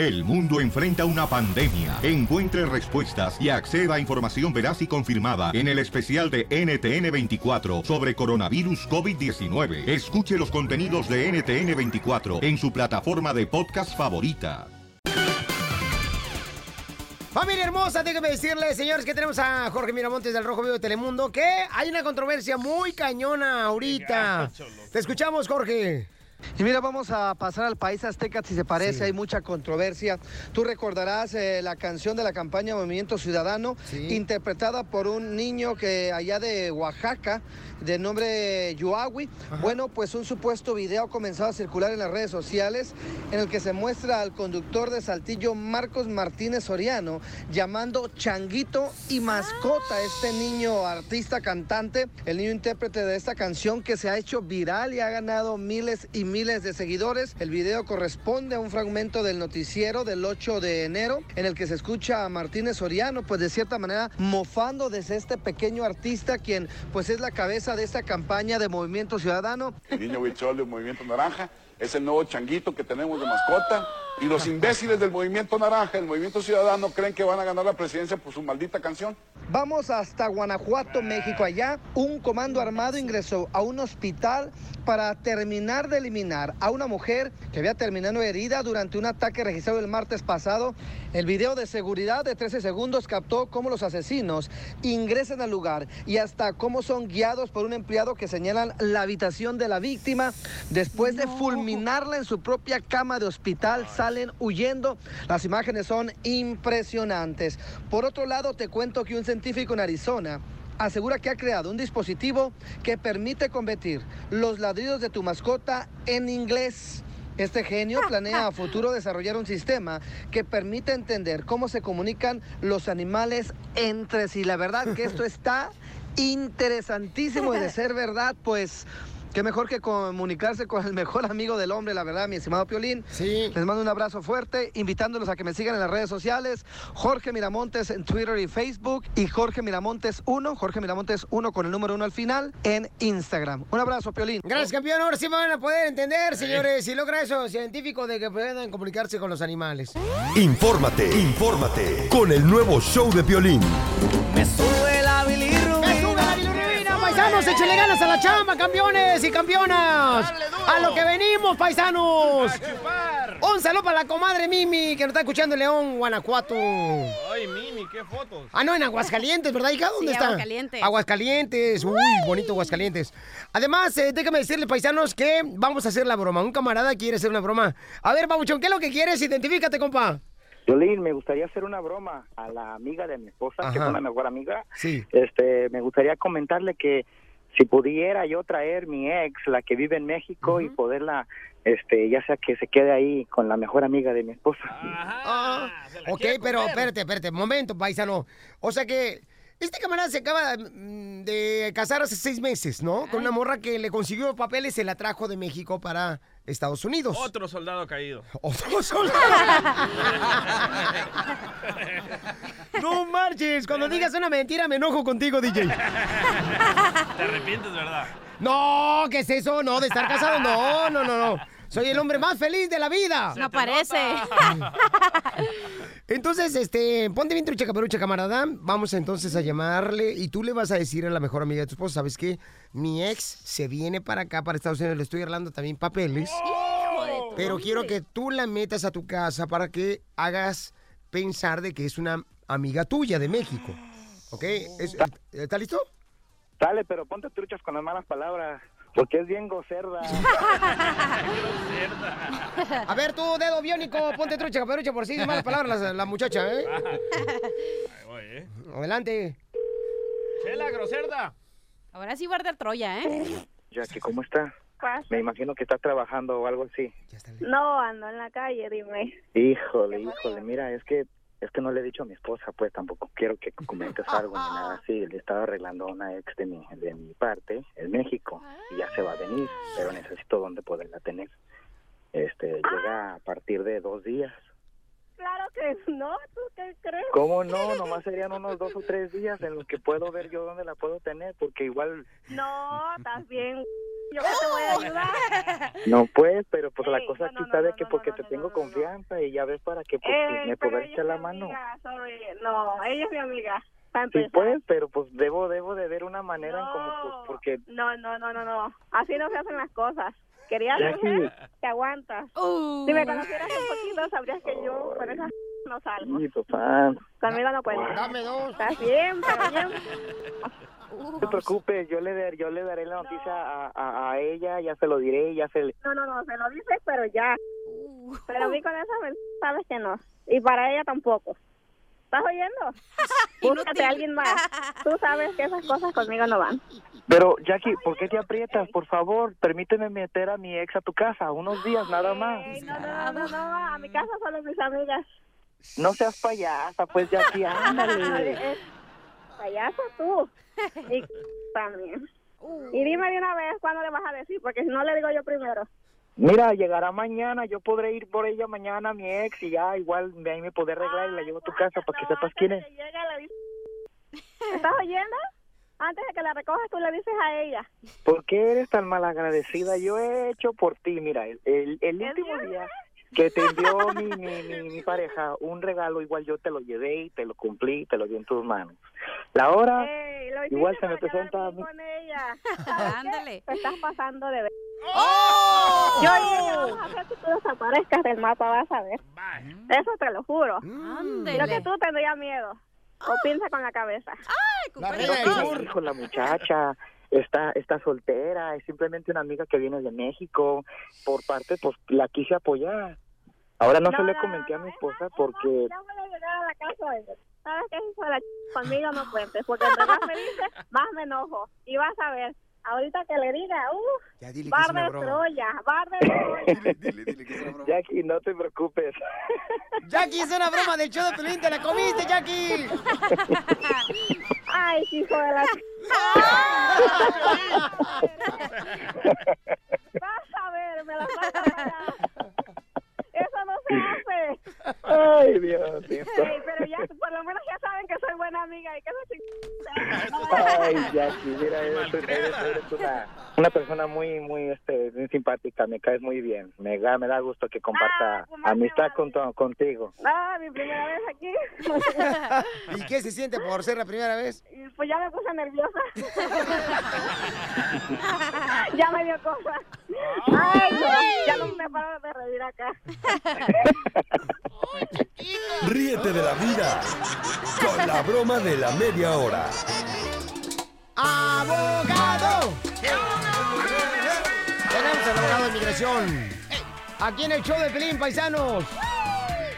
El mundo enfrenta una pandemia. Encuentre respuestas y acceda a información veraz y confirmada en el especial de NTN24 sobre coronavirus COVID-19. Escuche los contenidos de NTN24 en su plataforma de podcast favorita. Familia hermosa, déjenme decirles, señores, que tenemos a Jorge Miramontes del Rojo Vivo de Telemundo, que hay una controversia muy cañona ahorita. Te escuchamos, Jorge. Y mira, vamos a pasar al país azteca si se parece, hay mucha controversia. Tú recordarás eh, la canción de la campaña Movimiento Ciudadano, interpretada por un niño que allá de Oaxaca, de nombre Yuawi. Bueno, pues un supuesto video ha comenzado a circular en las redes sociales en el que se muestra al conductor de Saltillo, Marcos Martínez Soriano, llamando changuito y mascota a este niño artista cantante, el niño intérprete de esta canción que se ha hecho viral y ha ganado miles y miles de seguidores. El video corresponde a un fragmento del noticiero del 8 de enero en el que se escucha a Martínez Soriano, pues de cierta manera mofando desde este pequeño artista quien pues es la cabeza de esta campaña de Movimiento Ciudadano. El niño Huichol del Movimiento Naranja es el nuevo changuito que tenemos de mascota. Y los imbéciles del Movimiento Naranja, el Movimiento Ciudadano, creen que van a ganar la presidencia por su maldita canción. Vamos hasta Guanajuato, México. Allá un comando armado ingresó a un hospital para terminar de eliminar a una mujer que había terminado herida durante un ataque registrado el martes pasado. El video de seguridad de 13 segundos captó cómo los asesinos ingresan al lugar y hasta cómo son guiados por un empleado que señalan la habitación de la víctima. Después de fulminarla en su propia cama de hospital, salen huyendo. Las imágenes son impresionantes. Por otro lado, te cuento que un científico en Arizona asegura que ha creado un dispositivo que permite convertir los ladridos de tu mascota en inglés. Este genio planea a futuro desarrollar un sistema que permite entender cómo se comunican los animales entre sí. La verdad que esto está interesantísimo y de ser verdad, pues Qué mejor que comunicarse con el mejor amigo del hombre, la verdad, mi estimado Piolín. Sí. Les mando un abrazo fuerte, invitándolos a que me sigan en las redes sociales. Jorge Miramontes en Twitter y Facebook. Y Jorge Miramontes 1, Jorge Miramontes 1 con el número 1 al final, en Instagram. Un abrazo, Piolín. Gracias, campeón. Ahora sí me van a poder entender, señores, si logra eso científico de que puedan comunicarse con los animales. Infórmate, infórmate con el nuevo show de Piolín. Me sube la bilirrubina. Me sube la bilirrubina, paisanos. Échale ganas a la chamba, campeones y campeonas. A lo que venimos, paisanos. Un saludo para la comadre Mimi, que nos está escuchando en León, Guanajuato. Ay, Mimi, qué fotos. Ah, no, en Aguascalientes, ¿verdad, hija? ¿Dónde Sí, está? Aguascalientes. Aguascalientes. Uy, bonito Aguascalientes. Además, eh, déjame decirle, paisanos, que vamos a hacer la broma. Un camarada quiere hacer una broma. A ver, Babuchón, ¿qué es lo que quieres? Identifícate, compa. Violín, me gustaría hacer una broma a la amiga de mi esposa, que es Ajá. una mejor amiga. Sí. Este, me gustaría comentarle que si pudiera yo traer mi ex, la que vive en México, y poderla, este, ya sea que se quede ahí con la mejor amiga de mi esposa. Ah, ok, pero espérate, espérate, momento, paisano. O sea que este camarada se acaba mm, de casar hace seis meses, ¿no? Con una morra que le consiguió papeles y la trajo de México para Estados Unidos. Otro soldado caído. Otro soldado. No marches, cuando digas una mentira me enojo contigo, DJ. Te arrepientes, ¿verdad? No, ¿qué es eso? No, de estar casado, no, no, no, no. Soy el hombre más feliz de la vida. No parece. Entonces, este, ponte bien trucha caperucha, camarada. Vamos entonces a llamarle y tú le vas a decir a la mejor amiga de tu esposa, ¿sabes qué? Mi ex se viene para acá, para Estados Unidos, le estoy arreglando también papeles. Pero quiero que tú la metas a tu casa para que hagas pensar de que es una amiga tuya de México. ¿Ok? Es- ¿Está listo? Dale, pero ponte truchas con las malas palabras, porque es bien gocerda. A ver, tú, dedo biónico, ponte trucha caperucha por si dice malas palabras la, la muchacha, ¿eh? Ahí voy, ¿eh? Adelante. Chela, groserda. Ahora sí va a arder Troya, ¿eh? Jackie, ¿cómo está? Me imagino que estás trabajando o algo así. No, ando en la calle, dime. Híjole, híjole, mira, es que es que no le he dicho a mi esposa, pues tampoco quiero que comentes algo ni nada así. Le estaba arreglando a una ex de mi, de mi parte en México y ya se va a venir, pero necesito dónde poderla tener. Este, llega a partir de dos días. Claro que no. ¿Tú qué crees? ¿Cómo no? Nomás serían unos dos o tres días en los que puedo ver yo dónde la puedo tener, porque igual No, estás bien. Yo te voy a ayudar. no pues, pero pues la Ey, cosa no, aquí no, está de no, que porque te tengo confianza y ya ves para que pues, Ey, me pueda echar la mano. amiga, sorry. No, ella es mi amiga. Sí pues, pero pues debo debo de ver una manera en como pues porque No, no, no, no, no. Así no se hacen las cosas. Querías Jackie. mujer, te aguantas. Uh. Si me conocieras un poquito, sabrías que yo con esas no salgo. sí, papá, Conmigo no cuenta. Dame dos. Estás bien, pero bien. no te preocupes, yo le dar- yo le daré la noticia a, a, a ella, ya se lo diré, ya se le... No, no, no, se lo dices, pero ya. Pero a mí con esa sabes que no. Y para ella tampoco. ¿Estás oyendo? Búscate a alguien más. Tú sabes que esas cosas conmigo no van. Pero Jackie, ¿por qué te aprietas? Por favor, permíteme meter a mi ex a tu casa, unos días nada más. No, no, no, no, no, a mi casa solo mis amigas. No seas payasa, pues Jackie, ándale. Payaso tú. Y también. Y dime de una vez cuándo le vas a decir, porque si no le digo yo primero. Mira, llegará mañana, yo podré ir por ella mañana, mi ex, y ya igual de ahí me podré arreglar y la llevo a tu casa para que No, sepas quién es. ¿Estás oyendo? Antes de que la recojas, tú le dices a ella. ¿Por qué eres tan malagradecida? Yo he hecho por ti, mira, el, el, el último día que te envió mi, mi, mi, mi pareja un regalo, igual yo te lo llevé y te lo cumplí, te lo di en tus manos. La hora, Ey, lo hiciste igual se me presenta a mí. con ella. Ándale. Te estás pasando de ver. ¡Oh! Yo ella vamos a hacer que tú desaparezcas del mapa, vas a ver. Eso te lo juro. Ándele. Creo que tú tendrías miedo. O piensa con la cabeza. La hijo, la muchacha está está soltera, es simplemente una amiga que viene de México, por parte, pues la quise apoyar. Ahora no, se le comenté a mi esposa porque voy a llegar a la casa. ¿Sabes qué, la ch... Conmigo no cuentes, porque entre más me dices, más me enojo. Y vas a ver, ahorita que le diga, uff, Ya dile bar de. Troya, bar de Troya. Dile, dile que es una broma. Jackie, no te preocupes. Jackie, es una broma del show de Pelín. ¡Te la comiste, Jackie! Ay, hijo de la. Vas a ver, me la vas a pagar. Eso no se hace. Ay, Dios mío. Pero ya, por lo menos ya saben que soy buena amiga y que no Ay, Jackie, mira, eres, eres- eres una, una persona muy, muy, este, muy simpática, me caes muy bien. Me da, me da gusto que comparta Ah, pues amistad con tu- contigo. Ah, mi primera vez aquí. ¿Y qué se siente por ser la primera vez? Pues ya me puse nerviosa. ya me dio cosa. Ay, no, ya no me paro de reír acá. Ríete de la vida con la broma de la media hora. ¡Abogado! Tenemos al abogado de inmigración. Aquí en el show de Pelín, paisanos.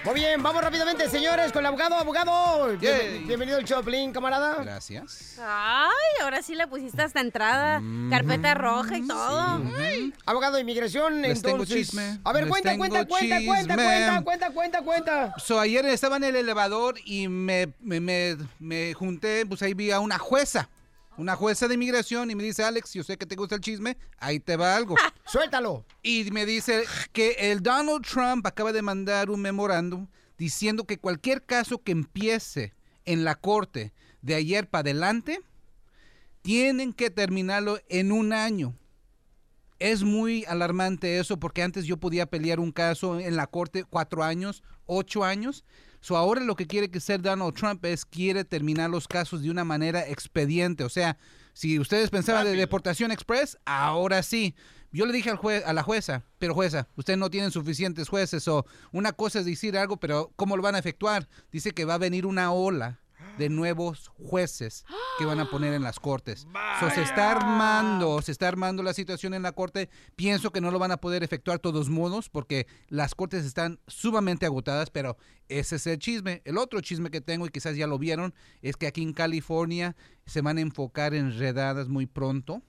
Muy bien, vamos rápidamente, señores, con el abogado. Abogado, Bien- bienvenido al Pelín, camarada. Gracias. Ay, ahora sí le pusiste hasta entrada. Carpeta roja y todo. Abogado de inmigración, Les tengo entonces. chisme, A ver, les cuenta, tengo cuenta, cuenta, cuenta, cuenta, cuenta, cuenta, cuenta. So, ayer estaba en el elevador y me, me, me, me junté, pues ahí vi a una jueza. Una jueza de inmigración y me dice, Alex, yo sé que te gusta el chisme, ahí te va algo. Suéltalo. Y me dice que el Donald Trump acaba de mandar un memorándum diciendo que cualquier caso que empiece en la corte de ayer para adelante, tienen que terminarlo en un año. Es muy alarmante eso porque antes yo podía pelear un caso en la corte cuatro años, ocho años. So ahora lo que quiere que hacer Donald Trump es quiere terminar los casos de una manera expediente. O sea, si ustedes pensaban de deportación express, ahora sí. Yo le dije al jue- a la jueza, pero jueza, ustedes no tienen suficientes jueces o una cosa es decir algo, pero ¿cómo lo van a efectuar? Dice que va a venir una ola de nuevos jueces que van a poner en las cortes. So, se está armando, se está armando la situación en la corte. Pienso que no lo van a poder efectuar todos modos porque las cortes están sumamente agotadas, pero ese es el chisme. El otro chisme que tengo y quizás ya lo vieron es que aquí en California se van a enfocar en redadas muy pronto.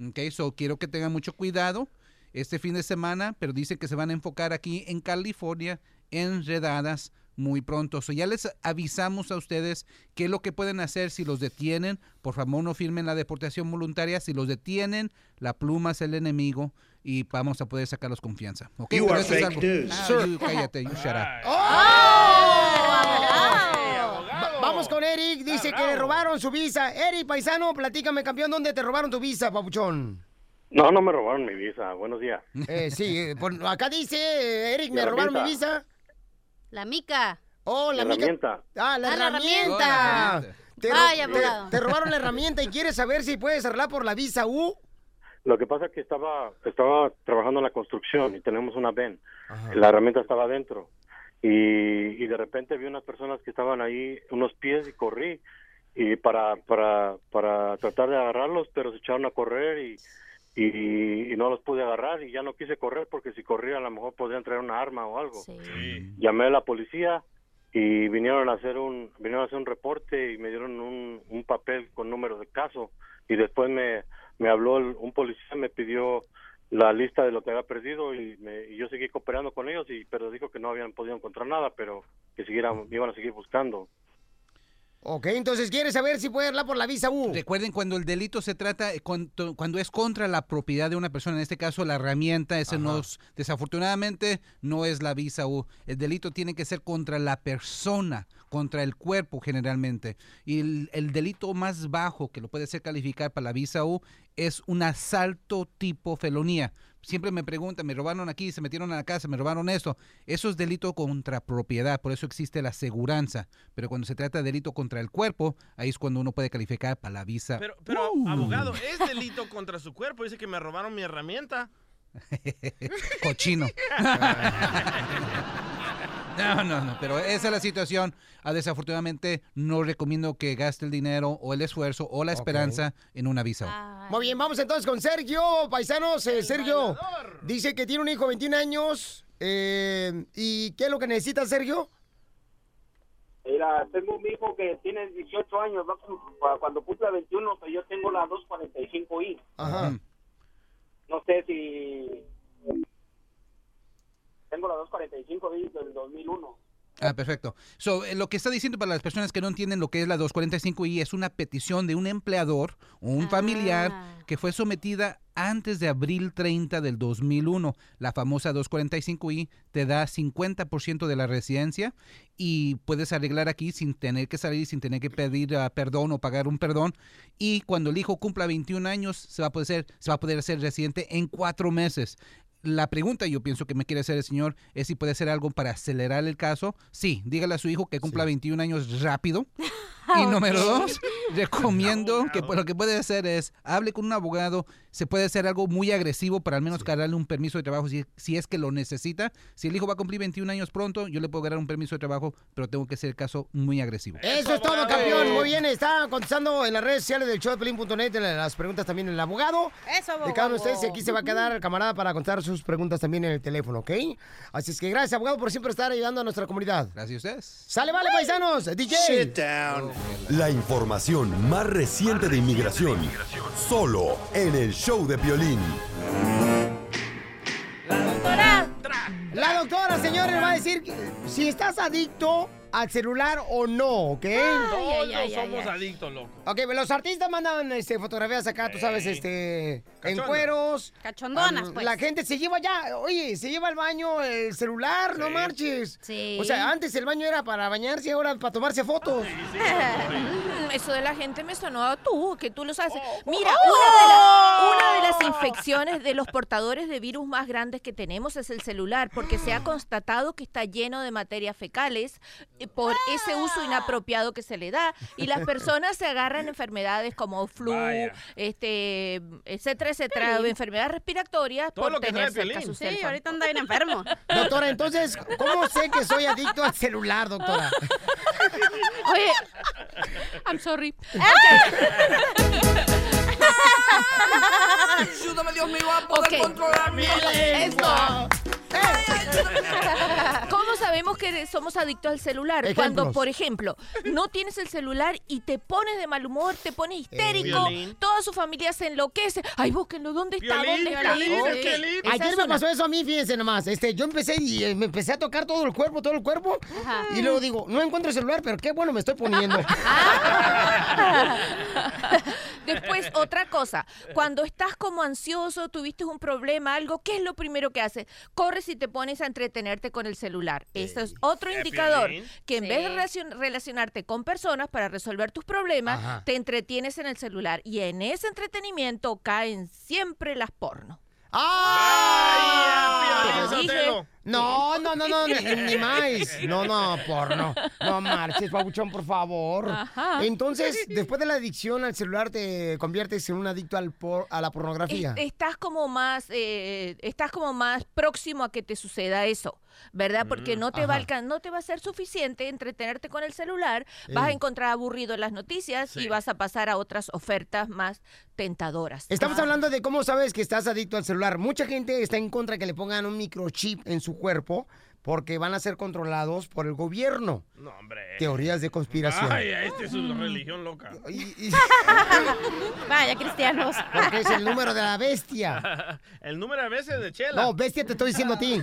Ok, so quiero que tengan mucho cuidado este fin de semana, pero dice que se van a enfocar aquí en California en redadas muy pronto. So ya les avisamos a ustedes qué es lo que pueden hacer si los detienen. Por favor, no firmen la deportación voluntaria. Si los detienen, la pluma es el enemigo y vamos a poder sacarlos confianza. ¿ok? You Pero are eso es fake algo- news. Ah, Sir. you cállate, you shut up. ¡Oh! vamos con Eric. Dice que le robaron su visa. Eric, paisano, platícame, campeón, ¿dónde te robaron tu visa, papuchón? No, no me robaron mi visa. Buenos días. Eh, sí, eh, por- acá dice, Eric, me robaron mi visa. La mica. Oh, la, La mica- herramienta. Ah, la Ah, la herramienta. ro- te robaron la herramienta y quieres saber si puedes arreglar por la visa U. Lo que pasa es que estaba, estaba trabajando en la construcción y tenemos una VEN. La herramienta estaba adentro. Y, y de repente vi unas personas que estaban ahí, unos pies, y corrí y para, para, para tratar de agarrarlos, pero se echaron a correr y, y, y no los pude agarrar y ya no quise correr porque si corría a lo mejor podrían traer una arma o algo. Llamé a la policía y vinieron a hacer un vinieron a hacer un reporte y me dieron un, un papel con números de caso. Y después me, me habló el- un policía me pidió la lista de lo que había perdido y, me- y yo seguí cooperando con ellos y pero dijo que no habían podido encontrar nada pero que siguieran iban a seguir buscando Ok, entonces quieres saber si puede arreglar por la visa U. Recuerden, cuando el delito se trata, eh, cuando, cuando es contra la propiedad de una persona, en este caso la herramienta, ese no es- desafortunadamente no es la visa U. El delito tiene que ser contra la persona, contra el cuerpo generalmente. Y el, el delito más bajo que lo puede ser calificar para la visa U es un asalto tipo felonía. Siempre me preguntan, me robaron aquí, se metieron a la casa, me robaron esto. Eso es delito contra propiedad, por eso existe la aseguranza. Pero cuando se trata de delito contra el cuerpo, ahí es cuando uno puede calificar para la visa. Pero, pero abogado, es delito contra su cuerpo. Dice que me robaron mi herramienta. Cochino. No, no, no, pero esa es la situación. Ah, desafortunadamente, no recomiendo que gaste el dinero o el esfuerzo o la esperanza en una visa. Muy bien, vamos entonces con Sergio, paisanos. Eh, Sergio dice que tiene un hijo de 21 años. eh, ¿Y qué es lo que necesita, Sergio? Mira, tengo un hijo que tiene 18 años, va cum- cuando cumpla 21, pues yo tengo la 245i. Ajá. No sé si... Tengo la 245i del 2001. Ah, perfecto. So, eh, lo que está diciendo para las personas que no entienden lo que es la 245i es una petición de un empleador o un familiar que fue sometida antes de abril 30 del 2001. La famosa 245i te da 50% de la residencia y puedes arreglar aquí sin tener que salir, sin tener que pedir ah, perdón o pagar un perdón. Y cuando el hijo cumpla 21 años, se va a poder ser, se va a poder ser residente en cuatro meses. La pregunta yo pienso que me quiere hacer el señor es si puede hacer algo para acelerar el caso. Sí, dígale a su hijo que cumpla 21 años rápido. Y número dos, recomiendo que pues, lo que puede hacer es hable con un abogado. Se puede hacer algo muy agresivo para al menos darle un permiso de trabajo si, si es que lo necesita. Si el hijo va a cumplir 21 años pronto, yo le puedo dar un permiso de trabajo, pero tengo que ser el caso muy agresivo. Eso es todo, campeón. Muy bien, está contestando en las redes sociales del show de Pelín.net en las preguntas también el abogado. Eso, De cada uno de ustedes, y aquí se va a quedar el camarada para contestar sus preguntas también en el teléfono, ¿ok? Así es que gracias, abogado, por siempre estar ayudando a nuestra comunidad. Gracias a ustedes. Sale, vale, paisanos. DJ. Sit down. La información más reciente de inmigración. Solo en el show de Piolín. La doctora, señores, va a decir que si estás adicto al celular o no, ¿ok? Todos somos adictos, loco. Ok, los artistas mandan este, fotografías acá, tú sabes, este, en cueros. Cachondonas, pues. La gente se lleva ya, oye, se lleva al baño el celular, no marches. Sí. O sea, antes el baño era para bañarse y ahora para tomarse fotos. Eso de la gente me sonó a tú, que tú lo sabes. Mira, oh. una, de la- una de las infecciones de los portadores de virus más grandes que tenemos es el celular, porque se ha constatado que está lleno de materias fecales eh, por ese uso inapropiado que se le da. Y las personas se agarran enfermedades como flu, Vaya. este, etcétera, etcétera, enfermedades respiratorias Todo por lo que tener cerca su Sí, ahorita anda bien enfermo. Doctora, entonces, ¿cómo sé que soy adicto al celular, doctora? Oye, I'm sorry. Ayúdame, Dios mío, a poder controlar mi Esto. ¿Cómo sabemos que somos adictos al celular? Cuando, por ejemplo, no tienes el celular y te pones de mal humor, te pones histérico, Piolín. toda su familia se enloquece. Ay, búsquenlo, ¿dónde está? Piolín, ¿Dónde está? Piolín, Ok, Piolín. esa Ayer me pasó eso a mí, fíjense nomás. Este, yo empecé y eh, me empecé a tocar todo el cuerpo, todo el cuerpo. Y luego digo, no encuentro el celular, pero qué bueno me estoy poniendo. Después, otra cosa, cuando estás como ansioso, tuviste un problema, algo, ¿qué es lo primero que haces? Corres y te pones a entretenerte con el celular. Eso es otro indicador, que en Sí. vez de relacion- relacionarte con personas para resolver tus problemas, Ajá. te entretienes en el celular. Y en ese entretenimiento caen siempre las porno. ¡Ah! Dije. No, no, no, no, ni, ni más. No, no, porno. No marches, babuchón, por favor. Ajá. Entonces, después de la adicción al celular, te conviertes en un adicto al por- a la pornografía. Es- estás como más eh, estás como más próximo a que te suceda eso verdad porque no te va alcan- no te va a ser suficiente entretenerte con el celular vas a encontrar aburrido las noticias y vas a pasar a otras ofertas más tentadoras Estamos Ah. hablando de cómo sabes que estás adicto al celular. Mucha gente está en contra de que le pongan un microchip en su cuerpo porque van a ser controlados por el gobierno. No, hombre. Teorías de conspiración. Ay, esta es su religión loca. Vaya, cristianos. Porque es el número de la bestia. El número a veces de Chela. No, bestia te estoy diciendo a ti.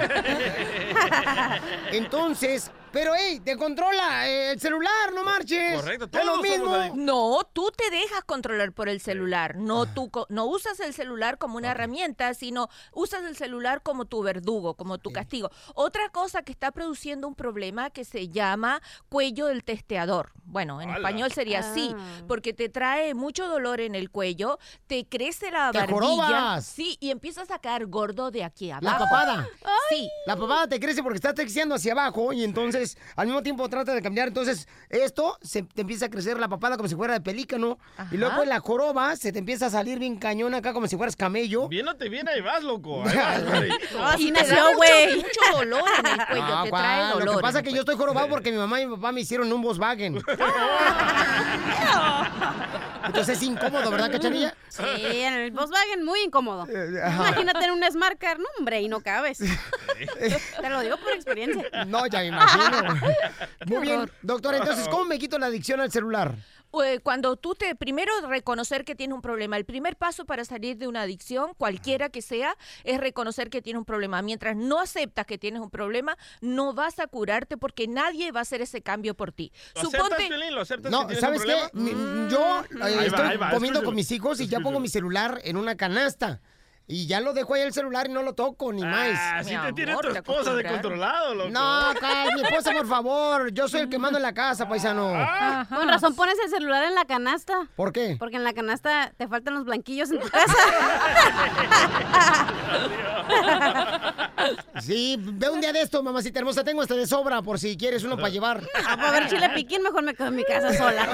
Entonces, pero hey, te controla eh, el celular, no marches. Correcto, Es lo todos somos mismo. No, tú te dejas controlar por el celular. No, tú no usas el celular como una herramienta, sino usas el celular como tu verdugo, como tu castigo. Otra cosa que está produciendo un problema que se llama cuello del testeador. Bueno, en español sería así, Ah. porque te trae mucho dolor en el cuello, te crece la ¡Te barbilla. jorobas! Sí, y empiezas a caer gordo de aquí abajo. La papada. Sí. La papada te crece porque estás texteando hacia abajo y entonces al mismo tiempo trata de cambiar. Entonces esto se te empieza a crecer la papada como si fuera de pelícano. Y luego pues, la joroba se te empieza a salir bien cañón acá como si fueras camello. Bien, ahí vas, loco. Ahí vas, ahí. Y te da mucho, mucho dolor en el cuello, No, te trae dolor. Lo que pasa es que yo estoy jorobado porque mi mamá y mi papá me hicieron un Volkswagen. Entonces es incómodo, ¿verdad, cachanilla? Sí, en el Volkswagen muy incómodo. Eh, ajá. Imagínate en un Smart Car, no, hombre, y no cabes. Te lo digo por experiencia. No, ya me imagino. Muy bien, doctora, entonces, ¿cómo me quito la adicción al celular? Cuando tú te, primero reconocer que tienes un problema. El primer paso para salir de una adicción, cualquiera que sea, es reconocer que tienes un problema. Mientras no aceptas que tienes un problema, no vas a curarte porque nadie va a hacer ese cambio por ti. ¿Lo aceptas, Piolín? ¿Lo aceptas que No, tienes ¿sabes un qué? Yo eh, va, estoy va, comiendo con mis hijos y ya pongo mi celular en una canasta. Y ya lo dejo ahí el celular y no lo toco ni más. Ah, sí te tiene tu esposa de controlado, loco. No, cal- mi esposa, por favor. Yo soy el que mando en la casa, paisano. Ah. Con razón pones el celular en la canasta. ¿Por qué? Porque en la canasta te faltan los blanquillos en tu casa. Sí, ve un día de esto, mamacita hermosa. Tengo este de sobra por si quieres uno para llevar. Ah, para ver chile piquín, mejor me quedo en mi casa sola.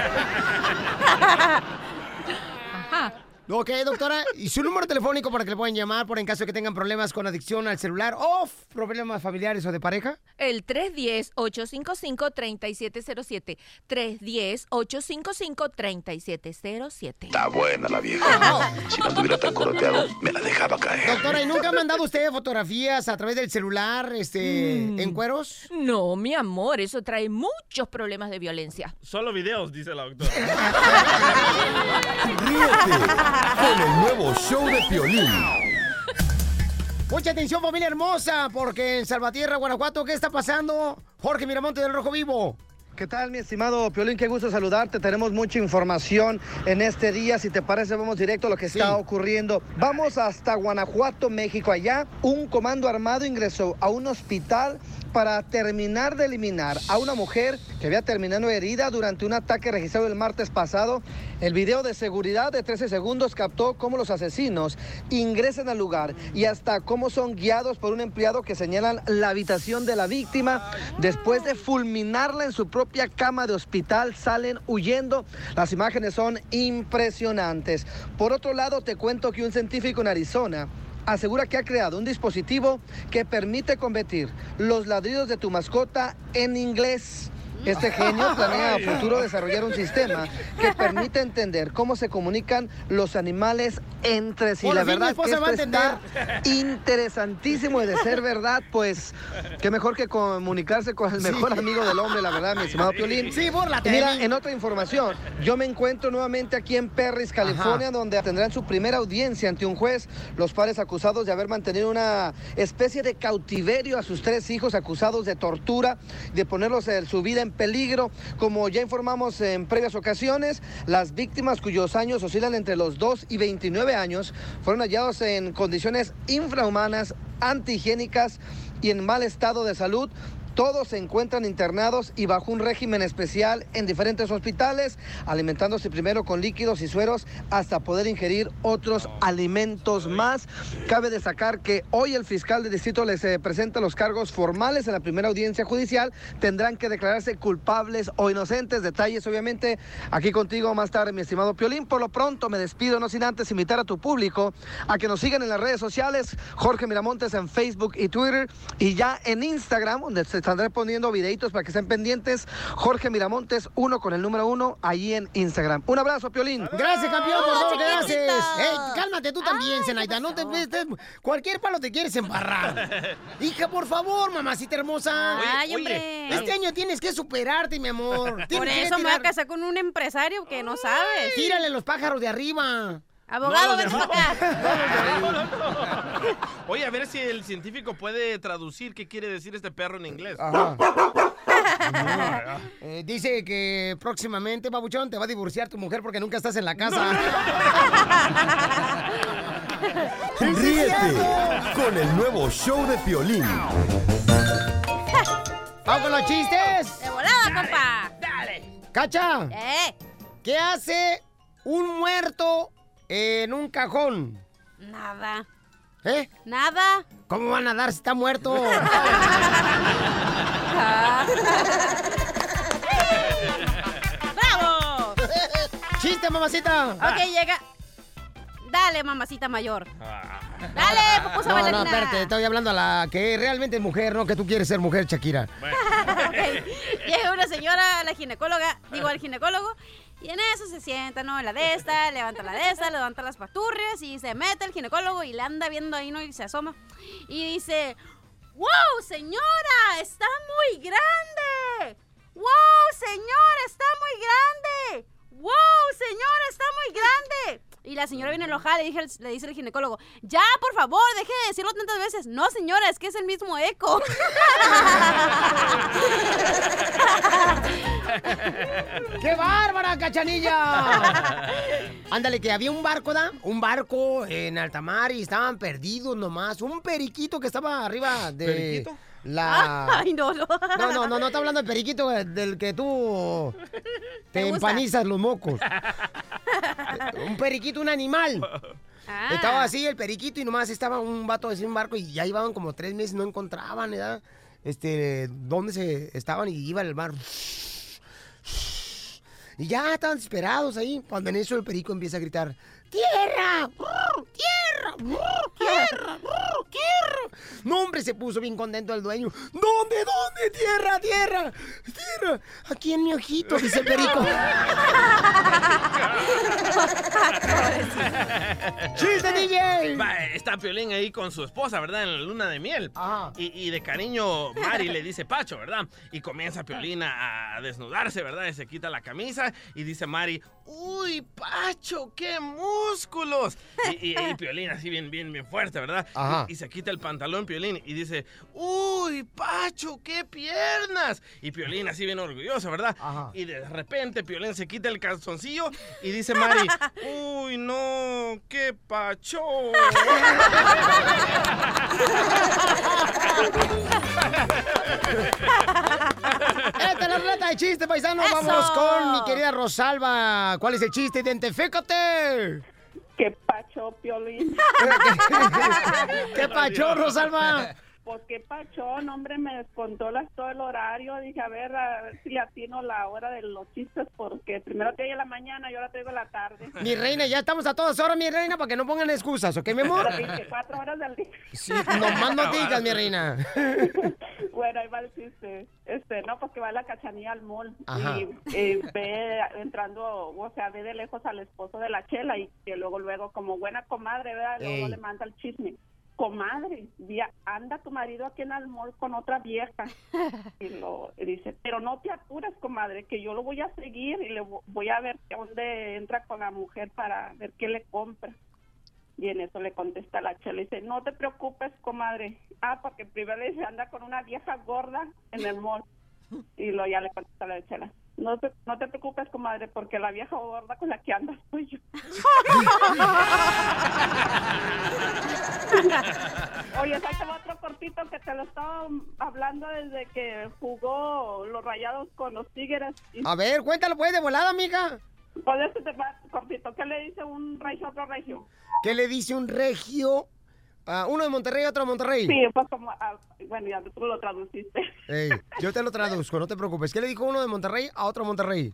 Ok, doctora, ¿y su número telefónico para que le puedan llamar por en caso de que tengan problemas con adicción al celular o problemas familiares o de pareja? El 310-855-3707. 310-855-3707. Está buena la vieja. Si no estuviera tan coroteado, me la dejaba caer. Doctora, ¿y nunca ha mandado usted fotografías a través del celular, este, Mm. en cueros? No, mi amor, eso trae muchos problemas de violencia. Solo videos, dice la doctora. con el nuevo show de Piolín. Mucha atención, familia hermosa, porque en Salvatierra, Guanajuato, ¿qué está pasando? Jorge Miramonte del Rojo Vivo. ¿Qué tal, mi estimado Piolín? Qué gusto saludarte. Tenemos mucha información en este día. Si te parece, vamos directo a lo que está ocurriendo. Vamos hasta Guanajuato, México. Allá, un comando armado ingresó a un hospital para terminar de eliminar a una mujer que había terminado herida durante un ataque registrado el martes pasado. El video de seguridad de 13 segundos captó cómo los asesinos ingresan al lugar y hasta cómo son guiados por un empleado que señalan la habitación de la víctima. Después de fulminarla en su propia cama de hospital, salen huyendo. Las imágenes son impresionantes. Por otro lado, te cuento que un científico en Arizona asegura que ha creado un dispositivo que permite convertir los ladridos de tu mascota en inglés. Este genio planea a futuro desarrollar un sistema que permite entender cómo se comunican los animales entre sí. Por La verdad que esto está interesantísimo y de ser verdad, pues qué mejor que comunicarse con el mejor amigo del hombre, la verdad, mi estimado Piolín. Sí, bórlate Mira, en otra información, yo me encuentro nuevamente aquí en Perris, California, donde tendrán su primera audiencia ante un juez. Los padres acusados de haber mantenido una especie de cautiverio a sus tres hijos acusados de tortura, de ponerlos en su vida en peligro. Como ya informamos en previas ocasiones, las víctimas cuyos años oscilan entre los 2 y 29 años fueron hallados en condiciones infrahumanas, antihigiénicas y en mal estado de salud. Todos se encuentran internados y bajo un régimen especial en diferentes hospitales, alimentándose primero con líquidos y sueros hasta poder ingerir otros alimentos más. Cabe destacar que hoy el fiscal de distrito les eh, presenta los cargos formales en la primera audiencia judicial. Tendrán que declararse culpables o inocentes. Detalles, obviamente, aquí contigo más tarde, mi estimado Piolín. Por lo pronto me despido, no sin antes invitar a tu público a que nos sigan en las redes sociales. Jorge Miramontes en Facebook y Twitter y ya en Instagram, donde se están poniendo videitos para que estén pendientes. Jorge Miramontes, uno con el número uno, ahí en Instagram. Un abrazo, Piolín. Gracias, campeón, por todo lo que haces. cálmate tú también, Zenaida. No te estés- Cualquier palo te quieres embarrar. Hija, por favor, mamacita hermosa. Ay, hombre. Este año tienes que superarte, mi amor. Por Tienes que eso me voy a casar con un empresario que no sabes. Tírale los pájaros de arriba. Abogado, No, ven para acá. Oye, a ver si el científico puede traducir qué quiere decir este perro en inglés. Eh, dice que próximamente, babuchón, te va a divorciar tu mujer porque nunca estás en la casa. Ríete con el nuevo show de Piolín. ¡Vamos con los chistes! De volada, compa. ¡Dale! ¡Cacha! ¿Eh? ¿Qué hace un muerto en un cajón? Nada. ¿Eh? Nada. ¿Cómo van a dar si está muerto? ¡Bravo! ¡Chiste, mamacita! Ok, llega. Dale, mamacita mayor. Dale, pupusa No, no, bailarina. espérate, estoy hablando a la que realmente es mujer, no que tú quieres ser mujer, Shakira. Ok. Llega una señora a la ginecóloga, digo al ginecólogo, y en eso se sienta, ¿no? La de esta, levanta la de esta, levanta las paturrias y se mete el ginecólogo y le anda viendo ahí, ¿no? Y se asoma. Y dice, ¡Wow, señora! ¡Está muy grande! ¡Wow, señora! ¡Está muy grande! ¡Wow, señora! ¡Está muy grande! Y la señora viene enojada y le, dije- le dice el ginecólogo, ya, por favor, deje de decirlo tantas veces. No, señora, es que es el mismo eco. ¡Qué bárbara, cachanilla! Ándale, que había un barco, ¿da? Un barco en alta mar y estaban perdidos nomás. Un periquito que estaba arriba de ¿Periquito? La... Ay, no, no. No, no, no, no está hablando de periquito del que tú te, empanizas los mocos. un periquito, un animal. Ah. Estaba así el periquito y nomás estaba un vato así en un barco y ya iban como tres meses, no encontraban, ¿verdad? Este, dónde se estaban y iban al mar. Y ya estaban desesperados ahí. Cuando en eso el perico empieza a gritar, ¡Tierra! ¡Brr! ¡Tierra! ¡Brr! ¡Tierra! ¡Brr! ¡Tierra! No, hombre, se puso bien contento el dueño. ¿Dónde? ¿Dónde? ¡Tierra! ¡Tierra! ¡Tierra! Aquí en mi ojito, dice el perico. ¡Chiste, DJ! Va, está Piolín ahí con su esposa, ¿verdad? En la luna de miel. Y, y de cariño, Mari le dice Pacho, ¿verdad? Y comienza Piolín a, a desnudarse, ¿verdad? Y se quita la camisa y dice Mari, ¡Uy, Pacho, qué músculos! Y, y, y Piolín así bien, bien, bien fuerte, ¿verdad? Ajá. Y, y se quita el pantalón Piolín y dice, ¡Uy, Pacho, qué piernas! Y Piolín así bien orgulloso, ¿verdad? Y de repente Piolín se quita el calzoncillo y dice Mari, ¡Uy, no, qué pacho! Esta es la ruleta de chiste, paisano. Eso. Vamos con mi querida Rosalba. ¿Cuál es el chiste? Identifícate. ¿Qué pacho, Piolín? ¿Qué pacho, Rosalba? Pues qué pachón, hombre, me descontó las, todo el horario. Dije, a ver, a ver si atino la hora de los chistes, porque primero te en la mañana y ahora te digo la tarde. Mi reina, ya estamos a todas horas, mi reina, para que no pongan excusas, ¿ok, mi amor? Las 24 horas del día. Sí, nomás no digas, mi reina. Bueno, ahí va el chiste. Este, no, pues que va la cachanilla al mall Ajá. y eh, ve entrando, o sea, ve de lejos al esposo de la chela y que luego, luego, como buena comadre, ¿verdad? Luego Ey. le manda el chisme. Comadre, anda tu marido aquí en el mall con otra vieja. Y lo y dice, pero no te apures, comadre, que yo lo voy a seguir y le vo- voy a ver dónde entra con la mujer para ver qué le compra. Y en eso le contesta la chela y dice, no te preocupes, comadre. Ah, porque primero le dice, anda con una vieja gorda en el mall. Y luego ya le contesta la Chela. No te, no te preocupes, comadre, porque la vieja gorda con la que andas soy yo. Oye, sácame otro cortito que te lo estaba hablando desde que jugó los rayados con los tigres. Y A ver, cuéntalo pues de volada, amiga. Por eso te va cortito. ¿Qué le dice un regio a otro regio? ¿Qué le dice un regio? A uno de Monterrey, otro de Monterrey. Sí, pues como... ah, bueno, ya tú lo traduciste. Ey, yo te lo traduzco, no te preocupes. ¿Qué le dijo uno de Monterrey a otro de Monterrey?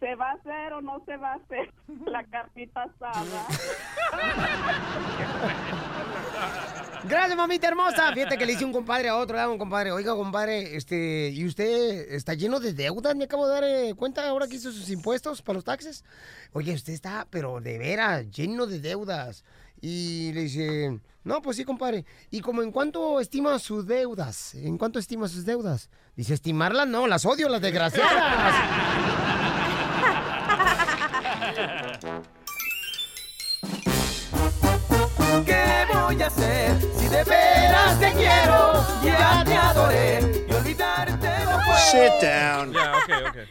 ¿Se va a hacer o no se va a hacer la carnita asada? Gracias, mamita hermosa. Fíjate que le hice un compadre a otro, ¿verdad? un compadre. Oiga, compadre, este, ¿y usted está lleno de deudas? Me acabo de dar eh, cuenta ahora que hizo sus impuestos para los taxes. Oye, usted está, pero de veras, lleno de deudas. Y le dice, no, pues sí, compadre. ¿Y como en cuánto estima sus deudas? ¿En cuánto estima sus deudas? Dice, estimarlas no, las odio, las desgraciadas. ¿Qué voy a hacer si de veras te quiero? Ya te adoré y olvidarte no puedo.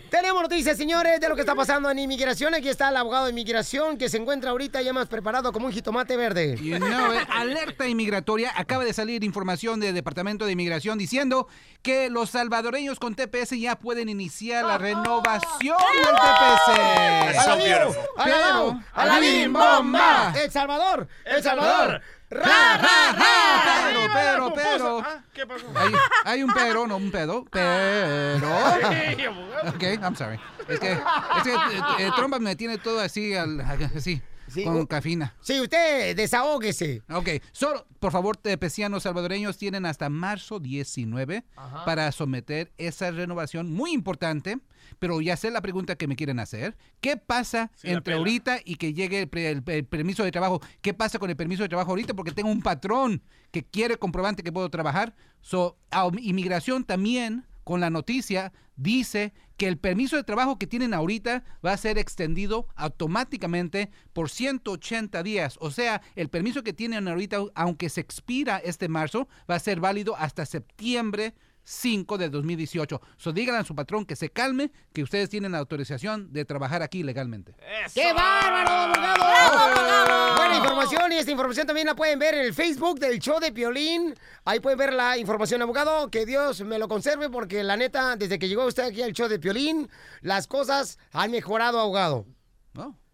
Tenemos noticias, señores, de lo que está pasando en inmigración. Aquí está el abogado de inmigración que se encuentra ahorita ya más preparado como un jitomate verde. You know alerta inmigratoria. Acaba de salir información del Departamento de Inmigración diciendo que los salvadoreños con TPS ya pueden iniciar la renovación del TPS. ¡Alabao! ¡Alabao! ¡Alabim, bomba! ¡El Salvador! ¡El Salvador! ¡Ra, ra, ra! Pero, pero, pero. Ah, ¿Qué pasó? Hay, hay un pero, no un pedo. Pero. Ay, abogado. Ok, I'm sorry. Es que, es que eh, eh, Trump me tiene todo así, al- así, con cafina. Sí, usted desahógese. Ok, solo, por favor, tepecianos salvadoreños tienen hasta marzo 19 Ajá. para someter esa renovación muy importante, pero ya sé la pregunta que me quieren hacer. ¿Qué pasa Sí, entre ahorita y que llegue el, pre- el- el permiso de trabajo? ¿Qué pasa con el permiso de trabajo ahorita? Porque tengo un patrón que quiere comprobante que puedo trabajar. So, a inmigración también, con la noticia, dice que el permiso de trabajo que tienen ahorita va a ser extendido automáticamente por 180 días. O sea, el permiso que tienen ahorita, aunque se expira este marzo, va a ser válido hasta septiembre 5 de 2018. So díganle a su patrón que se calme, que ustedes tienen la autorización de trabajar aquí legalmente. ¡Qué bárbaro, abogado! Buena información y esta información también la pueden ver en el Facebook del show de Piolín. Ahí pueden ver la información, abogado. Que Dios me lo conserve porque la neta, desde que llegó usted aquí al show de Piolín, las cosas han mejorado, abogado.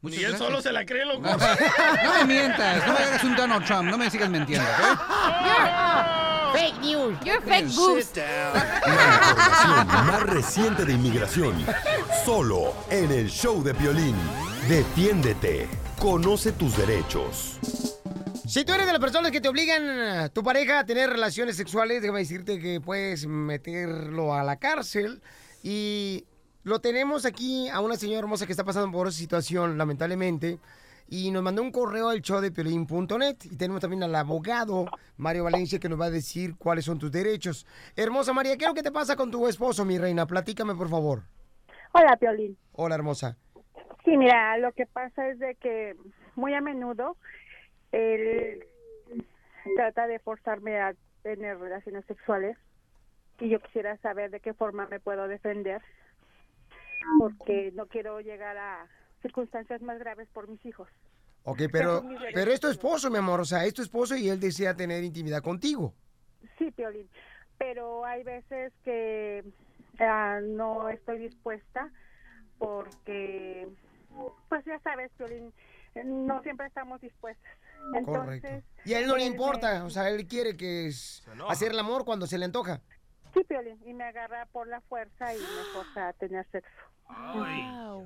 Ni él solo se la cree, loco. No, no me mientas, no me hagas un Donald Trump, no me sigas mintiendo, ¿ok? Fake news. You're fake goose. La información más reciente de inmigración. Solo en el show de Piolín. Defiéndete. Conoce tus derechos. Si tú eres de las personas que te obligan a tu pareja a tener relaciones sexuales, déjame decirte que puedes meterlo a la cárcel. Y lo tenemos aquí a una señora hermosa que está pasando por esa situación, lamentablemente. Y nos mandó un correo al show de Piolín.net. Y tenemos también al abogado Mario Valencia que nos va a decir cuáles son tus derechos. Hermosa María, ¿qué es lo que te pasa con tu esposo, mi reina? Platícame, por favor. Hola, Piolín. Hola, hermosa. Sí, mira, lo que pasa es de que muy a menudo él trata de forzarme a tener relaciones sexuales y yo quisiera saber de qué forma me puedo defender porque no quiero llegar a circunstancias más graves por mis hijos. Ok, pero, pero es tu esposo, mi amor. O sea, es tu esposo y él desea tener intimidad contigo. Sí, Piolín, pero hay veces que ah, no estoy dispuesta porque, pues ya sabes, Piolín, no siempre estamos dispuestas. Entonces, Correcto. Y a él no le me- importa, o sea, él quiere que es hacer el amor cuando se le antoja. Sí, Piolín, y me agarra por la fuerza y me forza a tener sexo.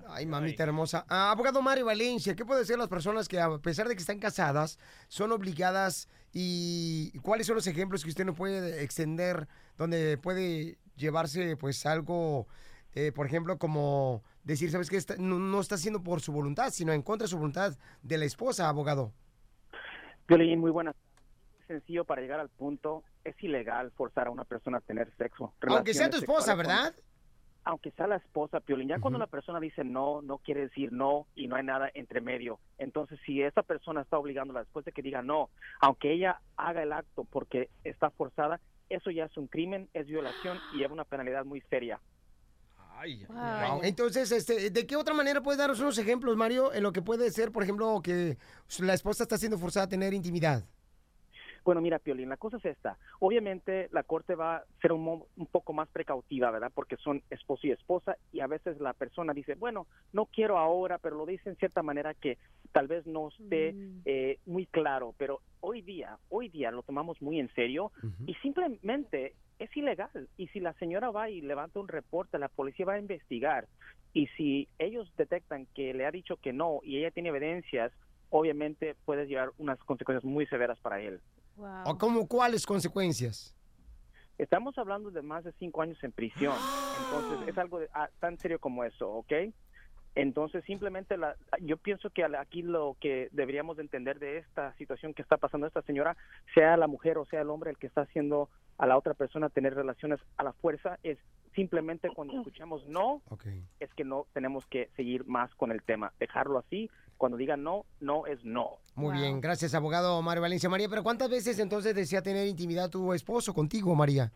Ay, mamita hermosa. Ah, abogado Mario Valencia, ¿qué puede decir las personas que a pesar de que están casadas, son obligadas y cuáles son los ejemplos que usted nos puede extender donde puede llevarse pues algo, eh, por ejemplo, como decir, ¿sabes qué? Está- no, no está haciendo por su voluntad, sino en contra de su voluntad de la esposa, abogado. Violín, muy buenas. Sencillo para llegar al punto, es ilegal forzar a una persona a tener sexo. Aunque sea tu esposa, con- ¿verdad? Aunque sea la esposa, Piolín, ya cuando una persona dice no, no quiere decir no y no hay nada entre medio. Entonces, si esa persona está obligándola después de que diga no, aunque ella haga el acto porque está forzada, eso ya es un crimen, es violación y lleva una penalidad muy seria. Wow. Entonces, este, ¿de qué otra manera puedes darnos unos ejemplos, Mario, en lo que puede ser, por ejemplo, que la esposa está siendo forzada a tener intimidad? Bueno, mira, Piolín, la cosa es esta. Obviamente la corte va a ser un, mo- un poco más precautiva, ¿verdad? Porque son esposo y esposa y a veces la persona dice, bueno, no quiero ahora, pero lo dice en cierta manera que tal vez no esté eh, muy claro. Pero hoy día, hoy día lo tomamos muy en serio y simplemente es ilegal. Y si la señora va y levanta un reporte, la policía va a investigar. Y si ellos detectan que le ha dicho que no y ella tiene evidencias, obviamente puede llevar unas consecuencias muy severas para él. ¿O cómo, cuáles consecuencias? Estamos hablando de más de cinco años en prisión. Entonces, es algo de- ah, tan serio como eso, ¿ok? Entonces, simplemente la, yo pienso que aquí lo que deberíamos de entender de esta situación que está pasando a esta señora, sea la mujer o sea el hombre el que está haciendo a la otra persona tener relaciones a la fuerza, es simplemente cuando escuchamos no, es que no tenemos que seguir más con el tema. Dejarlo así, cuando diga no, no es no. Muy bien, gracias, abogado Mario Valencia. María, ¿pero cuántas veces entonces desea tener intimidad tu esposo contigo, María?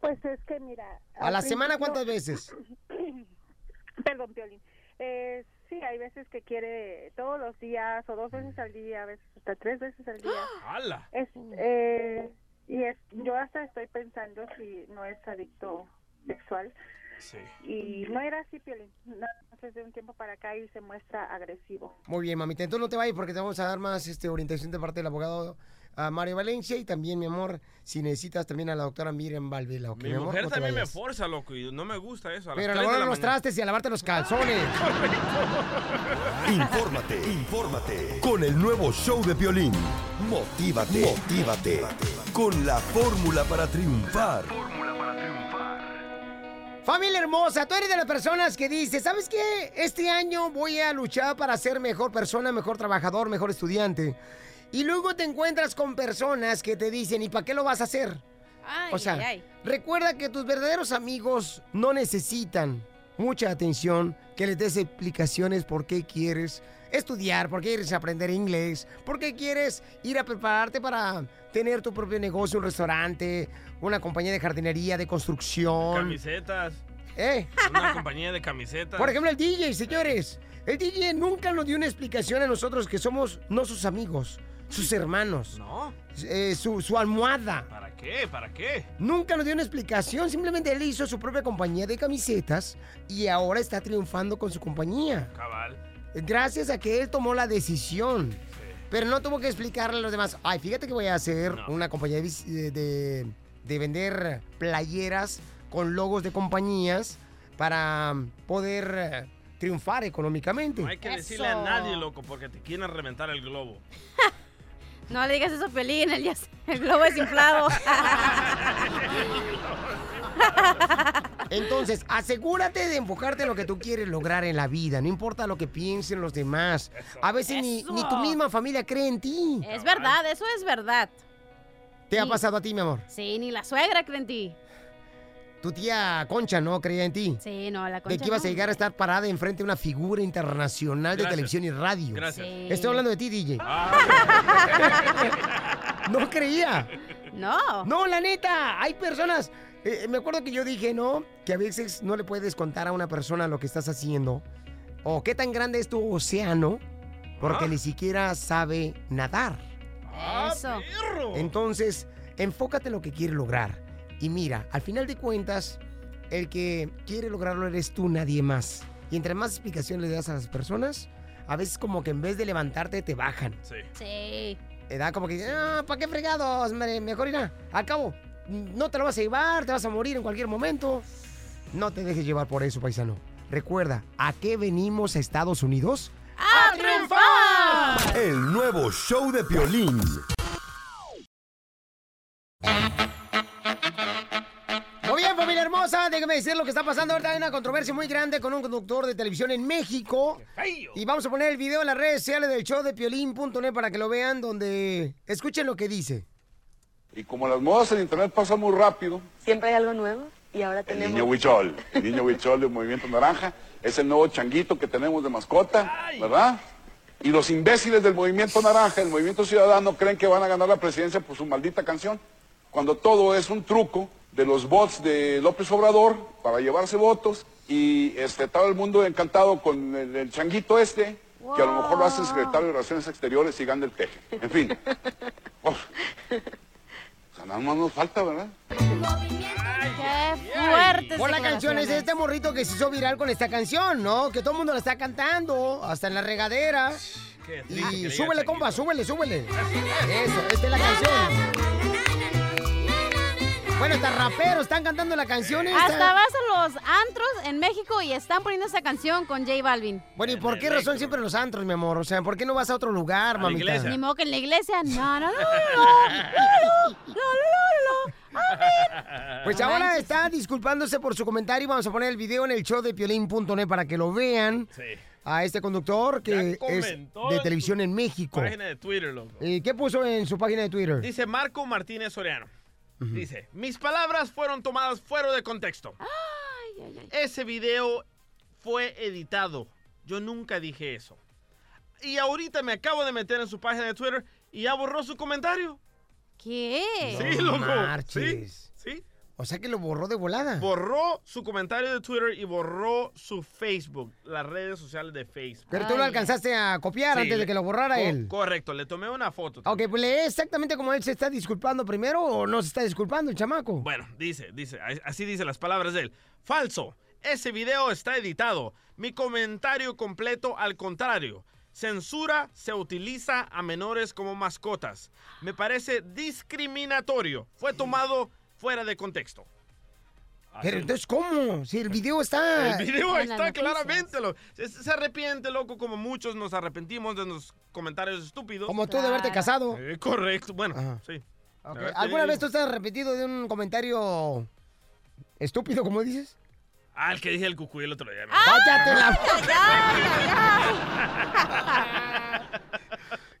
Pues es que mira. ¿A la semana cuántas veces? Perdón, Piolín. Eh, sí, hay veces que quiere todos los días o dos veces al día, a veces hasta tres veces al día. ¡Hala! Es, eh, y es, yo hasta estoy pensando si no es adicto sexual. Sí. Y no era así, Piolín. No, desde un tiempo para acá y se muestra agresivo. Muy bien, mamita. Entonces no te vayas porque te vamos a dar más este, orientación de parte del abogado a Mario Valencia y también, mi amor, si necesitas también a la doctora Miriam Valvela. ¿ok, Mi mujer también me forza, loco, y no me gusta eso. A Pero a 3 de lavar la los mañana. trastes y a lavarte los calzones. Infórmate, infórmate con el nuevo show de Piolín. Motívate, motívate con la fórmula para triunfar. Familia hermosa, tú eres de las personas que dice, ¿sabes qué? Este año voy a luchar para ser mejor persona, mejor trabajador, mejor estudiante. Y luego te encuentras con personas que te dicen, ¿y para qué lo vas a hacer? Ay, o sea, ay, ay. recuerda que tus verdaderos amigos no necesitan mucha atención, que les des explicaciones por qué quieres estudiar, por qué quieres aprender inglés, por qué quieres ir a prepararte para tener tu propio negocio, un restaurante, una compañía de jardinería, de construcción. Camisetas. ¿Eh? Una compañía de camisetas. Por ejemplo, el DJ, señores. El DJ nunca nos dio una explicación a nosotros que somos no sus amigos, sus hermanos. No. Eh, su, su almohada. ¿Para qué? ¿Para qué? Nunca nos dio una explicación, simplemente él hizo su propia compañía de camisetas y ahora está triunfando con su compañía. Cabal. Gracias a que él tomó la decisión. Pero no tuvo que explicarle a los demás, ay, fíjate que voy a hacer una compañía de, de- de- de vender playeras con logos de compañías para poder eh, triunfar económicamente. No hay que decirle a nadie, loco, porque te quieren reventar el globo. No le digas eso a Pelín, el, globo es inflado. Entonces, asegúrate de enfocarte en lo que tú quieres lograr en la vida, no importa lo que piensen los demás. A veces ni, ni tu misma familia cree en ti. Es verdad, eso es verdad. ¿Te ha pasado a ti, mi amor? Sí, ni la suegra cree en ti. Tu tía Concha no creía en ti. Sí, no, la de concha que ibas a no. llegar a estar parada enfrente de una figura internacional de televisión y radio. Gracias. Sí. Estoy hablando de ti, DJ. no creía. No. No, la neta, hay personas. eh, me acuerdo que yo dije, ¿no? Que a veces no le puedes contar a una persona lo que estás haciendo. O qué tan grande es tu océano. Porque Ah. ni siquiera sabe nadar. Eso. Entonces, enfócate en lo que quieres lograr. Y mira, al final de cuentas, el que quiere lograrlo eres tú, nadie más. Y entre más explicaciones le das a las personas, a veces como que en vez de levantarte te bajan. Sí. Sí. Te da como que, ah, ¿para qué fregados? Me- Mejor irá. Al cabo, no te lo vas a llevar, te vas a morir en cualquier momento. No te dejes llevar por eso, paisano. Recuerda, ¿a qué venimos a Estados Unidos? ¡A triunfar! El nuevo show de Piolín. Muy bien, familia hermosa, déjame decir lo que está pasando ahorita. Hay una controversia muy grande con un conductor de televisión en México. Y vamos a poner el video en las redes sociales del show de piolín.net para que lo vean, donde escuchen lo que dice. Y como las modas en internet pasan muy rápido, Siempre hay algo nuevo y ahora el tenemos... niño huichol, el niño huichol del Movimiento Naranja, es el nuevo changuito que tenemos de mascota, ¿verdad? Y los imbéciles del Movimiento Naranja, el Movimiento Ciudadano, creen que van a ganar la presidencia por su maldita canción. cuando todo es un truco de los bots de López Obrador para llevarse votos y este, todo el mundo encantado con el, el changuito este, que a lo mejor lo hacen secretario de Relaciones Exteriores y gana el teje. En fin. Nada más nos falta, ¿verdad? ¡Qué fuerte! Por la canción es este morrito que se hizo viral con esta canción, ¿no? Que todo el mundo la está cantando, hasta en la regadera. Qué Y le súbele, compa, súbele, súbele. Eso, esta es la canción. Bueno, hasta raperos están cantando la canción esta. Hasta vas a los antros en México y están poniendo esa canción con J Balvin. Bueno, ¿y por qué razón siempre en los antros, mi amor? O sea, ¿por qué no vas a otro lugar, mamita? Ni modo que en la iglesia. No, no, no, no, no, no, no, no, Amén. Pues No ahora manches. está disculpándose por su comentario. Vamos a poner el video en el show de piolín.net para que lo vean. A este conductor que es de en televisión en México. Página de Twitter, loco. ¿Y qué puso en su página de Twitter? Dice Marco Martínez Soriano. Dice, mis palabras fueron tomadas fuera de contexto. Ese video fue editado. Yo nunca dije eso. Y ahorita me acabo de meter en su página de Twitter y ya borró su comentario. ¿Qué? Sí, loco. marches. Sí, sí. O sea que lo borró de volada. Borró su comentario de Twitter y borró su Facebook, las redes sociales de Facebook. Pero tú lo alcanzaste a copiar Sí, antes de que lo borrara co- él. Correcto, le tomé una foto. Ok, pues lee exactamente como él se está disculpando primero o no se está disculpando el chamaco. Bueno, dice, dice, así dice las palabras de él. Falso. Ese video está editado. Mi comentario completo al contrario. Censura se utiliza a menores como mascotas. Me parece discriminatorio. Fue tomado fuera de contexto. Pero entonces, ¿cómo? Si el video está... El video está claramente. Lo, se, se arrepiente, loco, como muchos nos arrepentimos de los comentarios estúpidos. Como tú de haberte casado. Eh, correcto, bueno, sí. La ¿Alguna vez tú estás arrepentido de un comentario estúpido, como dices? Ah, el que dije el cucuy el otro día. ¡Cállate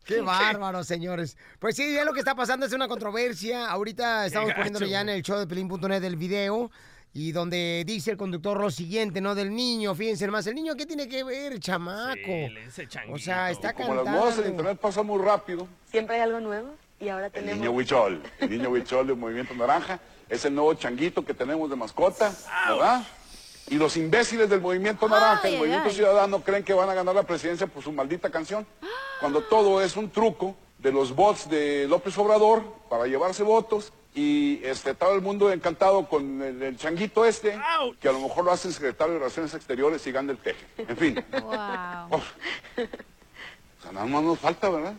Qué bárbaro, señores. Pues sí, ya lo que está pasando es una controversia. Ahorita estamos poniéndolo ya en el show de pelín.net del video. Y donde dice el conductor lo siguiente, ¿no? Del niño, fíjense más. ¿El niño qué tiene que ver, chamaco? o sea, está Como las cantando. modas en internet pasan muy rápido, Siempre hay algo nuevo y ahora el tenemos... niño huichol, el niño huichol del Movimiento Naranja, es el nuevo changuito que tenemos de mascota, ¿verdad? Y los imbéciles del Movimiento Naranja, Ay, el Movimiento ay. Ciudadano, creen que van a ganar la presidencia por su maldita canción, cuando todo es un truco de los bots de López Obrador para llevarse votos y este, todo el mundo encantado con el, el changuito este, que a lo mejor lo hacen secretario de Relaciones Exteriores y gana el teje. En fin. Wow. Nada más nos falta, ¿verdad?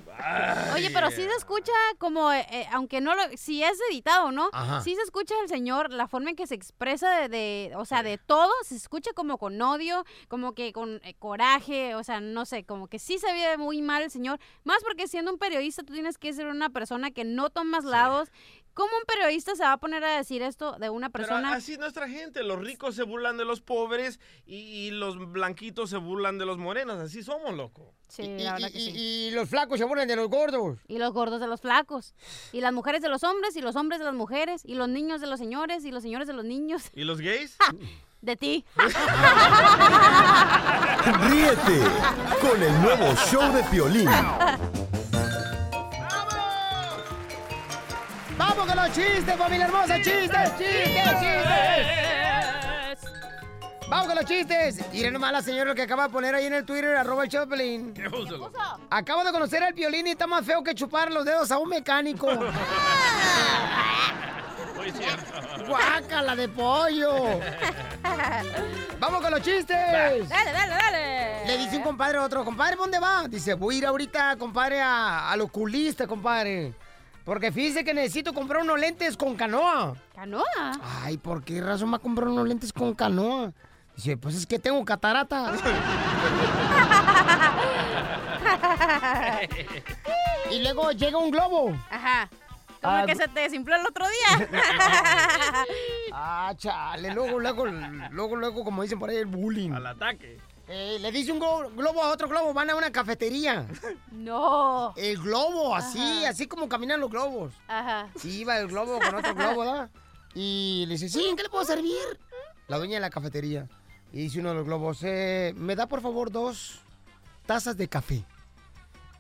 Oye, pero sí se escucha como, eh, eh, aunque no lo, si es editado, ¿no? Ajá. Sí se escucha el señor, la forma en que se expresa de, de- o sea, de todo, se escucha como con odio, como que con eh, coraje, o sea, no sé, como que sí se ve muy mal el señor, más porque siendo un periodista tú tienes que ser una persona que no tomas lados. ¿Cómo un periodista se va a poner a decir esto de una Pero persona? así es nuestra gente. Los ricos se burlan de los pobres y, y los blanquitos se burlan de los morenos. Así somos, loco. Sí, la verdad que sí. Y los flacos se burlan de los gordos. Y los gordos de los flacos. Y las mujeres de los hombres, y los hombres de las mujeres, y los niños de los señores, y los señores de los niños. ¿Y los gays? De ti. Ríete con el nuevo show de Piolín. con los chistes, familia hermosa! ¡Chistes, chistes, chistes! ¡Vamos con los chistes! Miren nomás la señora que acaba de poner ahí en el Twitter, arroba el Choplin. ¿Qué puso? Acabo de conocer al Piolín y está más feo que chupar los dedos a un mecánico. Muy cierto. ¡Guácala de pollo! ¡Vamos con los chistes! Dale, dale, dale. Le dice un compadre a otro, compadre, ¿dónde va? Dice, voy a ir ahorita, compadre, a- al oculista, compadre. Porque fíjese que necesito comprar unos lentes con canoa. ¿Canoa? Ay, ¿por qué razón va a comprar unos lentes con canoa? Dice, pues es que tengo catarata. y luego llega un globo. Ajá. Como Ah, que se te desinfló el otro día. Ah, chale, luego, luego, luego, luego, como dicen por ahí, el bullying. Al ataque. Eh, le dice un glo- globo a otro globo, van a una cafetería. No. El globo, así, Ajá. así como caminan los globos. Ajá. Sí, iba el globo con otro globo, ¿verdad? Y le dice, sí, ¿en qué le puedo servir? La dueña de la cafetería. Y dice uno de los globos, eh, ¿me da por favor dos tazas de café?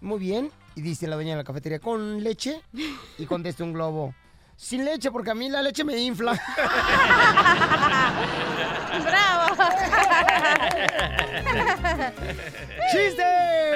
Muy bien. Y dice la dueña de la cafetería, ¿con leche? Y contesta un globo, Sin leche, porque a mí la leche me infla. ¡Bravo! ¡Chiste!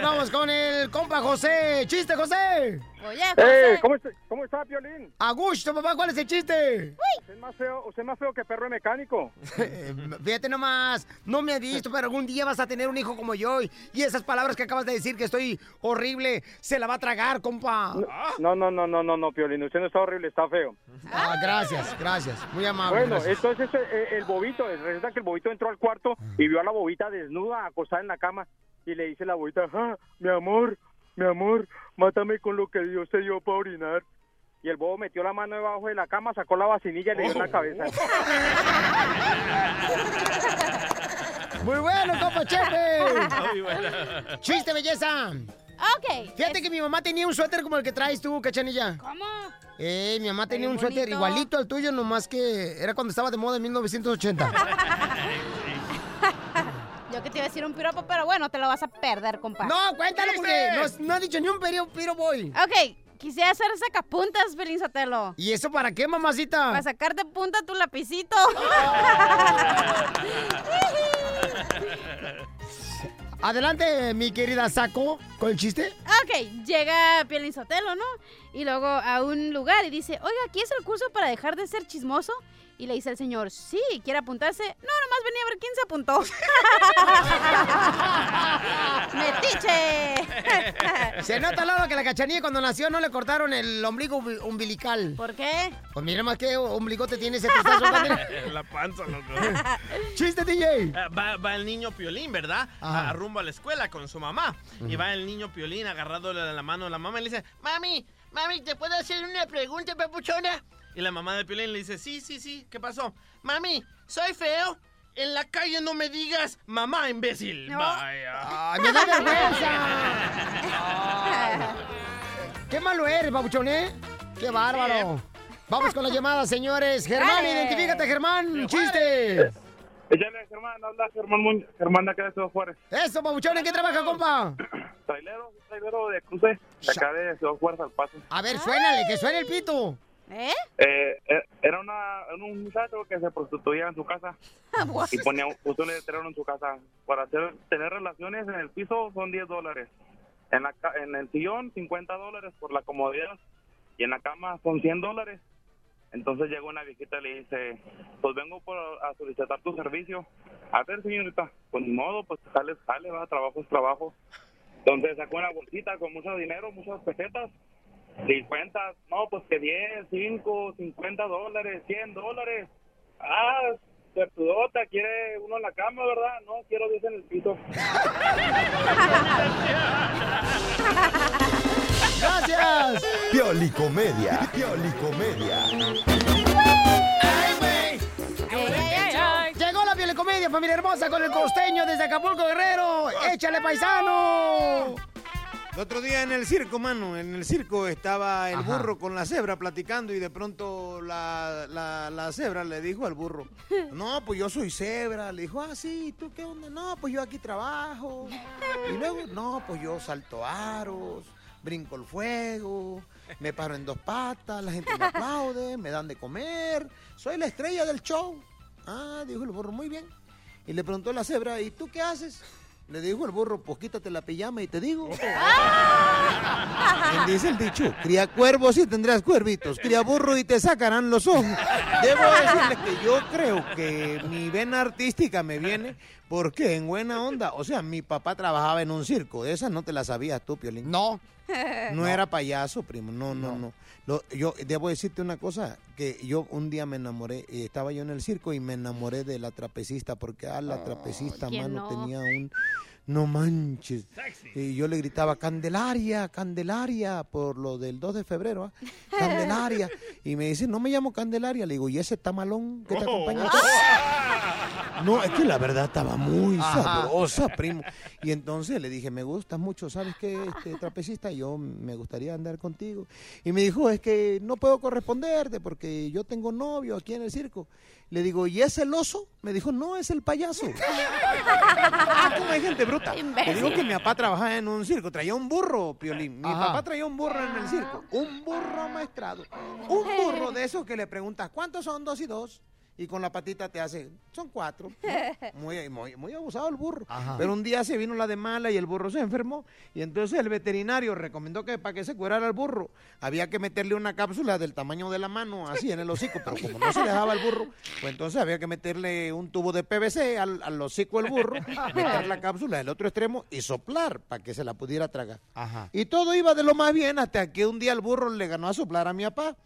Vamos con el compa José. ¡Chiste, José! Oye, Eh, ¿cómo, está, ¿Cómo está, Piolín? A gusto, papá, ¿cuál es el chiste? Usted es más feo, usted es más feo que perro de mecánico. Fíjate nomás, no me has visto, pero algún día vas a tener un hijo como yo. Y esas palabras que acabas de decir que estoy horrible, se la va a tragar, compa. No, no, no, no, no, no, Piolín, usted no está horrible, está feo. Ah, gracias, gracias. Muy amable. Bueno, gracias. entonces eh, el bobito, resulta que el bobito entró al cuarto y vio a la bobita desnuda, acostada en la cama, y le dice la bobita, ah, mi amor, mi amor, mátame con lo que Dios te dio para orinar. Y el bobo metió la mano debajo de la cama, sacó la vacinilla y le dio en la cabeza. Muy bueno, compa Chepe. Muy bueno. Chiste, belleza. Ok. Fíjate que mi mamá tenía un suéter como el que traes tú, cachanilla. ¿Cómo? Eh, mi mamá tenía un suéter igualito al tuyo, nomás que era cuando estaba de moda en 1980. Yo que te iba a decir un piropo, pero bueno, te lo vas a perder, compa. No, cuéntalo porque no, no ha dicho ni un piro, piro boy. Ok, quisiera hacer sacapuntas, Pelín Sotelo. ¿Y eso para qué, mamacita? Para sacarte punta tu lapicito. Adelante, mi querida Saco, con el chiste. ok, llega Pielín Sotelo, ¿no? Y luego a un lugar y dice, oiga, ¿aquí es el curso para dejar de ser chismoso? Y le dice el señor, sí, ¿quiere apuntarse? No, nomás venía a ver quién se apuntó. ¡Metiche! Se nota, Lalo, que la cachanilla cuando nació no le cortaron el ombligo umbi- umbilical. ¿Por qué? Pues mira más que ombligote tiene ese testazo. La panza, loco. ¡Chiste, DJ! Ah, Va, va el niño Piolín, ¿verdad? Ajá. A, rumbo a la escuela con su mamá. Y va el niño Piolín agarrado de la mano de la mamá y le dice, Mami, mami, ¿te puedo hacer una pregunta, papuchona? Y la mamá de Piolín le dice, sí, sí, sí, ¿qué pasó? Mami, ¿soy feo? En la calle no me digas mamá, imbécil. Vaya. ¡Ay, me da vergüenza! ¡Qué malo eres, babuchón, eh! ¡Qué bárbaro! Vamos con la llamada, señores. Germán, Dale. identifícate, Germán. ¡Chiste! Échale, Germán, habla Germán Muñoz, Germán de acá de Ciudad Juárez. Eso, babuchón, ¿en qué trabaja, compa? Trailero, trailero de cruce, de acá de Ciudad Juárez al paso. A ver, suénale, que suene el pito. ¿Eh? Eh, eh, era una, un muchacho que se prostituía en su casa y ponía un letrero en su casa. Para hacer, tener relaciones en el piso son 10 dólares. En, la, en el sillón 50 dólares por la comodidad y en la cama son 100 dólares. Entonces llegó una viejita y le dice, pues vengo por, a solicitar tu servicio. A ver, señorita, pues ni modo, pues sale, sale, va, trabajo es trabajo. Entonces sacó una bolsita con mucho dinero, muchas pesetas. 50, no, pues que 10, 5, 50 dólares, 100 dólares. Ah, suertudota, quiere uno en la cama, ¿verdad? No, quiero 10 en el piso. ¡Gracias! Piolicomedia. Piolicomedia. Llegó la comedia, familia hermosa, con el costeño desde Acapulco, Guerrero. ¡Échale, paisano! El otro día en el circo, mano, en el circo estaba el Ajá. burro con la cebra platicando y de pronto la, la, la cebra le dijo al burro, no, pues yo soy cebra. Le dijo, ah, sí, ¿tú qué onda? No, pues yo aquí trabajo. Y luego, no, pues yo salto aros, brinco el fuego, me paro en dos patas, la gente me aplaude, me dan de comer, soy la estrella del show. Ah, dijo el burro, muy bien. Y le preguntó la cebra, ¿y tú qué haces? Le dijo el burro, pues quítate la pijama y te digo. Bien dice el dicho, cría cuervos y tendrás cuervitos, cría burro y te sacarán los ojos. Debo decirle que yo creo que mi vena artística me viene porque en buena onda, o sea, mi papá trabajaba en un circo, de esa no te la sabías tú, Piolín. No. No era payaso, primo, no, no, no. Lo- yo debo decirte una cosa, que yo un día me enamoré, eh, estaba yo en el circo y me enamoré de la trapecista, porque ah, la trapecista, ¿quién mano, no? tenía un... No manches. Y yo le gritaba, Candelaria, Candelaria, por lo del 2 de febrero, ¿ah? Candelaria. Y me dice, no me llamo Candelaria. Le digo, ¿y ese tamalón que te acompaña? No, es que la verdad estaba muy Ajá. sabrosa, primo. Y entonces le dije, me gustas mucho, ¿sabes qué, este, trapecista? Yo me gustaría andar contigo. Y me dijo, es que no puedo corresponderte porque yo tengo novio aquí en el circo. Le digo, ¿y es el oso? Me dijo, no, es el payaso. ah, ¿cómo hay gente bruta? Le digo que mi papá trabajaba en un circo, traía un burro, Piolín. Mi Ajá. papá traía un burro en el circo, un burro amaestrado. Un burro de esos que le preguntas, ¿cuántos son dos y dos? Y con la patita te hace, son cuatro. Muy, muy, muy abusado el burro. Ajá. Pero un día se vino la de mala y el burro se enfermó. Y entonces el veterinario recomendó que para que se curara el burro había que meterle una cápsula del tamaño de la mano, así en el hocico. Pero como no se dejaba el burro, pues entonces había que meterle un tubo de PVC al, al hocico del burro, meter la cápsula del otro extremo y soplar para que se la pudiera tragar. Ajá. Y todo iba de lo más bien hasta que un día el burro le ganó a soplar a mi papá.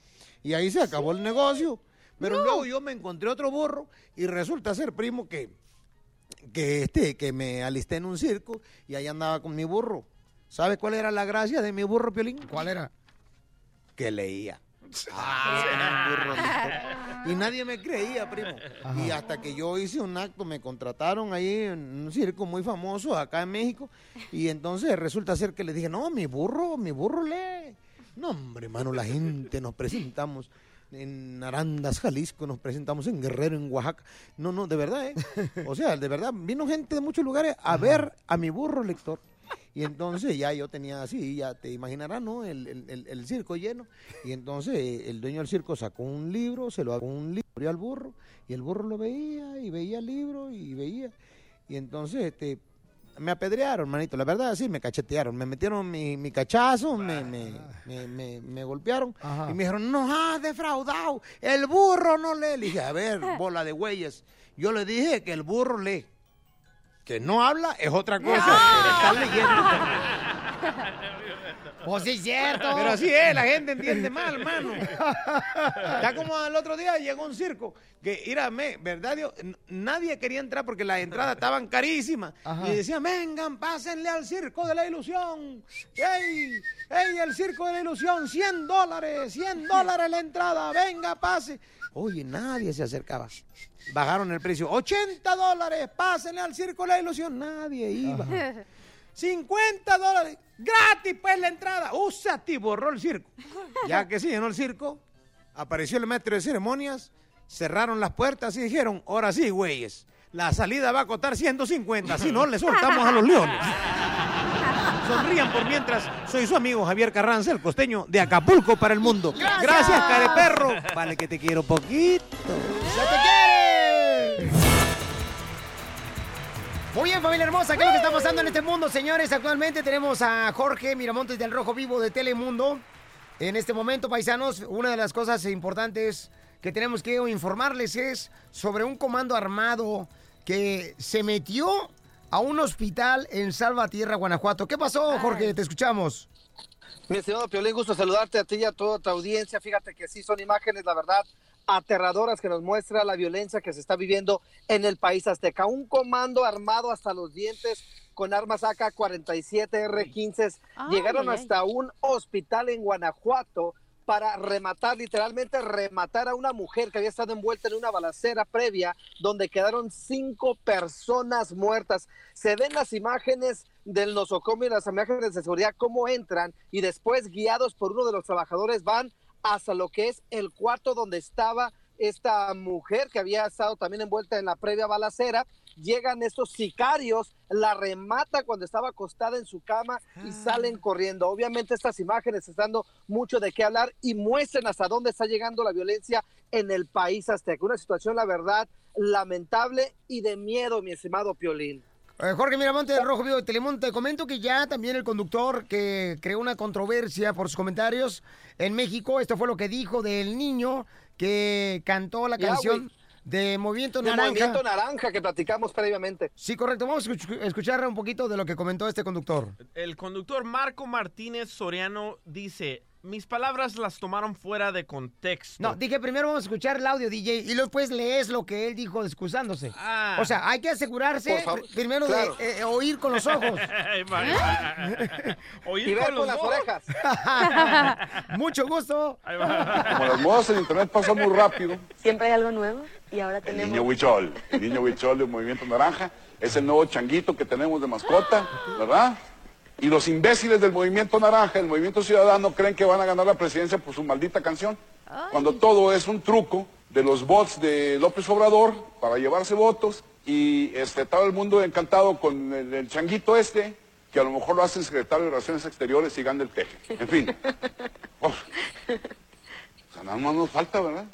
Y ahí se acabó el negocio. Pero luego yo me encontré otro burro y resulta ser, primo, que, que, este, que me alisté en un circo y ahí andaba con mi burro. ¿Sabes cuál era la gracia de mi burro, Piolín? ¿Cuál era? Que leía. Ah, era un burro lector. Y nadie me creía, primo. Y hasta que yo hice un acto, me contrataron ahí en un circo muy famoso acá en México. Y entonces resulta ser que le dije, no, mi burro, mi burro lee. No, hombre, hermano, la gente nos presentamos en Arandas, Jalisco, nos presentamos en Guerrero, en Oaxaca. No, no, de verdad, ¿eh? O sea, de verdad, vino gente de muchos lugares a ver a mi burro lector. Y entonces ya yo tenía así, ya te imaginarás, ¿no? El, el- el- el circo lleno. Y entonces eh, el dueño del circo sacó un libro, se lo abrió un libro al burro, y el burro lo veía, y veía el libro, y veía. Y entonces, este, me apedrearon, manito, la verdad, sí, me cachetearon, me metieron mi, mi cachazo, me, me, me, me- me golpearon, y me dijeron, no has defraudado, el burro no lee. Le dije, a ver, bola de güeyes, yo le dije que el burro lee. Que no habla es otra cosa, pero está leyendo. Pues sí, cierto. Pero así es, la gente entiende mal, mano. Ya como el otro día llegó un circo que, mírame, ¿verdad? Dios? Nadie quería entrar porque las entradas estaban carísimas. Y decían, vengan, pásenle al circo de la ilusión. ¡Ey! ¡Ey, el circo de la ilusión! ¡100 dólares! ¡100 dólares la entrada! ¡Venga, pase! Oye, nadie se acercaba. Bajaron el precio. ¡80 dólares! ¡Pásenle al circo de la ilusión! Nadie iba. 50 dólares. Gratis, pues, la entrada. Usa ti, borró el circo. Ya que se llenó el circo, apareció el maestro de ceremonias, cerraron las puertas y dijeron, ahora sí, güeyes, la salida va a costar 150, si no, le soltamos a los leones. Sonrían por mientras. Soy su amigo Javier Carranza, el costeño de Acapulco para el mundo. Gracias. Gracias, careperro. Vale que te quiero poquito. ¡Se te quiere! Muy bien, familia hermosa, ¿qué es lo que está pasando en este mundo, señores? Actualmente tenemos a Jorge Miramontes del Rojo Vivo de Telemundo. En este momento, paisanos, una de las cosas importantes que tenemos que informarles es sobre un comando armado que se metió a un hospital en Salvatierra, Guanajuato. ¿Qué pasó, Jorge? Te escuchamos. Mi estimado Piolín, gusto saludarte a ti y a toda tu audiencia. Fíjate que sí son imágenes, la verdad, aterradoras que nos muestra la violencia que se está viviendo en el país azteca. Un comando armado hasta los dientes con armas AK-47 R-15 Ay, llegaron ay, ay. hasta un hospital en Guanajuato para rematar, literalmente rematar a una mujer que había estado envuelta en una balacera previa donde quedaron cinco personas muertas. Se ven las imágenes del nosocomio y las imágenes de seguridad, cómo entran y después guiados por uno de los trabajadores van hasta lo que es el cuarto donde estaba esta mujer que había estado también envuelta en la previa balacera. Llegan estos sicarios, la remata cuando estaba acostada en su cama y salen corriendo. Obviamente estas imágenes están dando mucho de qué hablar y muestran hasta dónde está llegando la violencia en el país azteca. Una situación, la verdad, lamentable y de miedo, mi estimado Piolín. Eh, Jorge Miramonte del Rojo Vivo de Telemundo, te comento que ya también el conductor que creó una controversia por sus comentarios en México, esto fue lo que dijo del niño que cantó la canción de Movimiento De Naranja. Movimiento Naranja que platicamos previamente. Sí, correcto. Vamos a escuch- escuchar un poquito de lo que comentó este conductor. El conductor Marco Martínez Soriano dice, mis palabras las tomaron fuera de contexto. No, dije primero vamos a escuchar el audio, DJ, y luego después lees lo que él dijo excusándose. Ah. O sea, hay que asegurarse primero claro. de eh, oír con los ojos. Va. Oír Y ver con con los las ojos. orejas. Mucho gusto. Como las modas en internet pasan muy rápido. Siempre hay algo nuevo y ahora El tenemos... niño huichol, el niño huichol del Movimiento Naranja, es el nuevo changuito que tenemos de mascota, ¿verdad? Y los imbéciles del Movimiento Naranja, el Movimiento Ciudadano, creen que van a ganar la presidencia por su maldita canción, cuando todo es un truco de los bots de López Obrador para llevarse votos y este, todo el mundo encantado con el, el changuito este, que a lo mejor lo hacen secretario de Relaciones Exteriores y gana el teje. En fin. O sea, nada más nos falta, ¿verdad?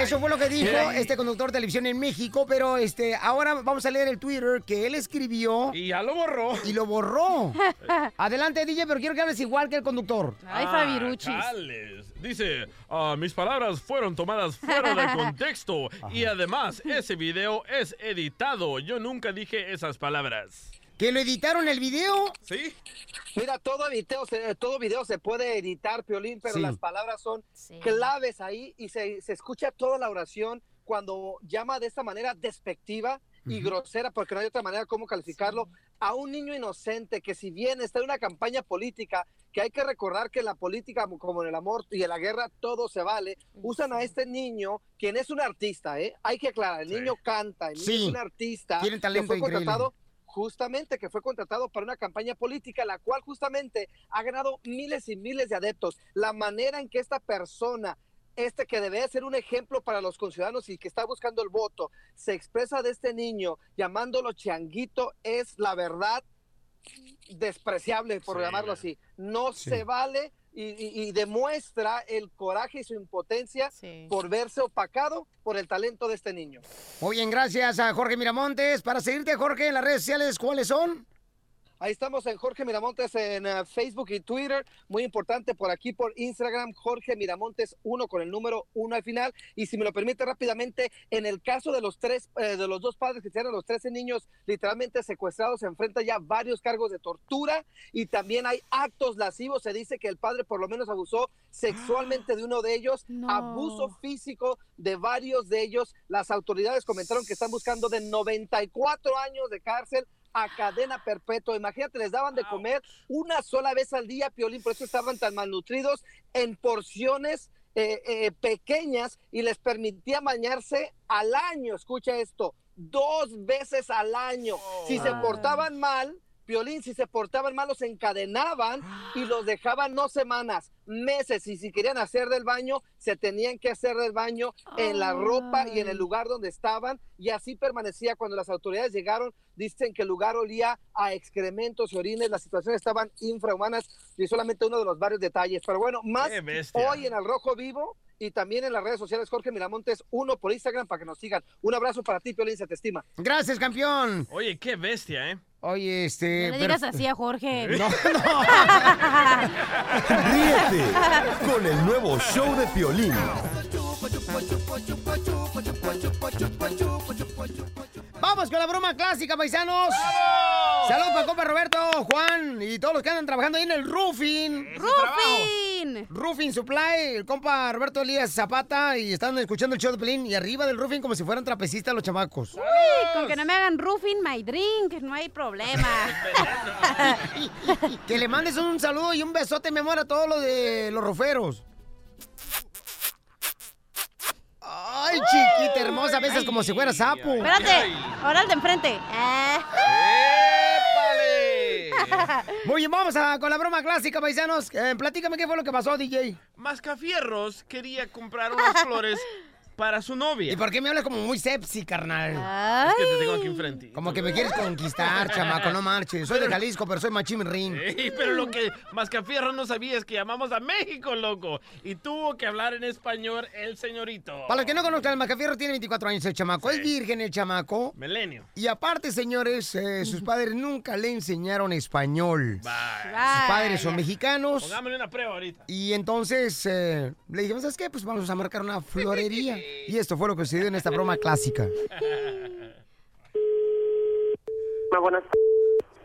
Eso fue lo que dijo este conductor de televisión en México, pero este, ahora vamos a leer el Twitter que él escribió. Y ya lo borró. Y lo borró. Adelante, DJ, pero quiero que hables igual que el conductor. Ay, Ah, Fabiruchis. chales. Dice, "Ah, mis palabras fueron tomadas fuera de contexto y además ese video es editado. Yo nunca dije esas palabras. ¿Que lo editaron el video? ¿Sí? Mira, todo video, se, todo video se puede editar, Piolín, pero Sí. las palabras son claves ahí y se, se escucha toda la oración cuando llama de esta manera despectiva y grosera, porque no hay otra manera como calificarlo, a un niño inocente que si bien está en una campaña política, que hay que recordar que en la política, como en el amor y en la guerra, todo se vale, usan a este niño, quien es un artista, ¿eh? Hay que aclarar, el niño canta, el niño Sí. es un artista, Tiene que talento fue increíble. Justamente que fue contratado para una campaña política, la cual justamente ha ganado miles y miles de adeptos. La manera en que esta persona, este que debe ser un ejemplo para los conciudadanos y que está buscando el voto, se expresa de este niño llamándolo changuito, es la verdad despreciable, por Sí. llamarlo así. No Sí. se vale y, y- y demuestra el coraje y su impotencia por verse opacado por el talento de este niño. Muy bien, gracias a Jorge Miramontes. Para seguirte, Jorge, en las redes sociales, ¿cuáles son? Ahí estamos en Jorge Miramontes en eh, Facebook y Twitter. Muy importante por aquí por Instagram, Jorge Miramontes 1 con el número 1 al final. Y si me lo permite rápidamente, en el caso de los tres, eh, de los dos padres que tienen los 13 niños literalmente secuestrados, se enfrenta ya varios cargos de tortura y también hay actos lascivos. Se dice que el padre por lo menos abusó sexualmente de uno de ellos, abuso físico de varios de ellos. Las autoridades comentaron que están buscando de 94 años de cárcel a cadena perpetua. Imagínate, les daban de comer una sola vez al día, Piolín, por eso estaban tan malnutridos en porciones eh, eh, pequeñas y les permitía bañarse al año. Escucha esto, dos veces al año. Si se portaban mal, Piolín, si se portaban mal, los encadenaban y los dejaban no semanas, meses. Y si querían hacer del baño, se tenían que hacer del baño en la ropa y en el lugar donde estaban. Y así permanecía cuando las autoridades llegaron. Dicen que el lugar olía a excrementos y orines. Las situaciones estaban infrahumanas y solamente uno de los varios detalles. Pero bueno, más hoy en El Rojo Vivo y también en las redes sociales Jorge Miramontes, uno por Instagram para que nos sigan. Un abrazo para ti, Piolín, se te estima. Gracias, campeón. Oye, qué bestia, ¿eh? Oye, este... No le pero- digas así a Jorge. No, Ríete con el nuevo show de Piolín. Vamos con la broma clásica, paisanos. Saludos para compa Roberto, Juan y todos los que andan trabajando ahí en el roofing. ¡Roofing! Roofing Supply, el compa Roberto Elías Zapata y están escuchando el show de Pelín y arriba del roofing como si fueran trapecistas los chamacos. Uy, con que no me hagan roofing my drink, no hay problema. Que le mandes un saludo y un besote, mi amor, a todos los de los roferos. Ay, chiquita hermosa, a veces como si fuera sapo. Espérate, ahora el de enfrente. Eh. Muy bien, vamos a, con la broma clásica, paisanos. Eh, platícame qué fue lo que pasó, DJ. Mascafierros quería comprar unas flores para su novia. ¿Y por qué me hablas como muy sepsi, carnal? Es que te tengo aquí enfrente. Como que me quieres conquistar, chamaco, no marches. Soy de Jalisco, pero soy machín ring. Ey, pero lo que Mascafierro no sabía es que llamamos a México, loco. Y tuvo que hablar en español el señorito. Para los que no conozcan, el Macafierro tiene 24 años el chamaco. Es virgen el chamaco. Milenio. Y aparte, señores, eh, sus padres nunca le enseñaron español. Sus padres son mexicanos. Pongámosle una prueba ahorita. Y entonces eh, le dijimos, ¿sabes qué? Pues vamos a marcar una florería. Y esto fue lo que sucedió en esta broma clásica. Muy buenas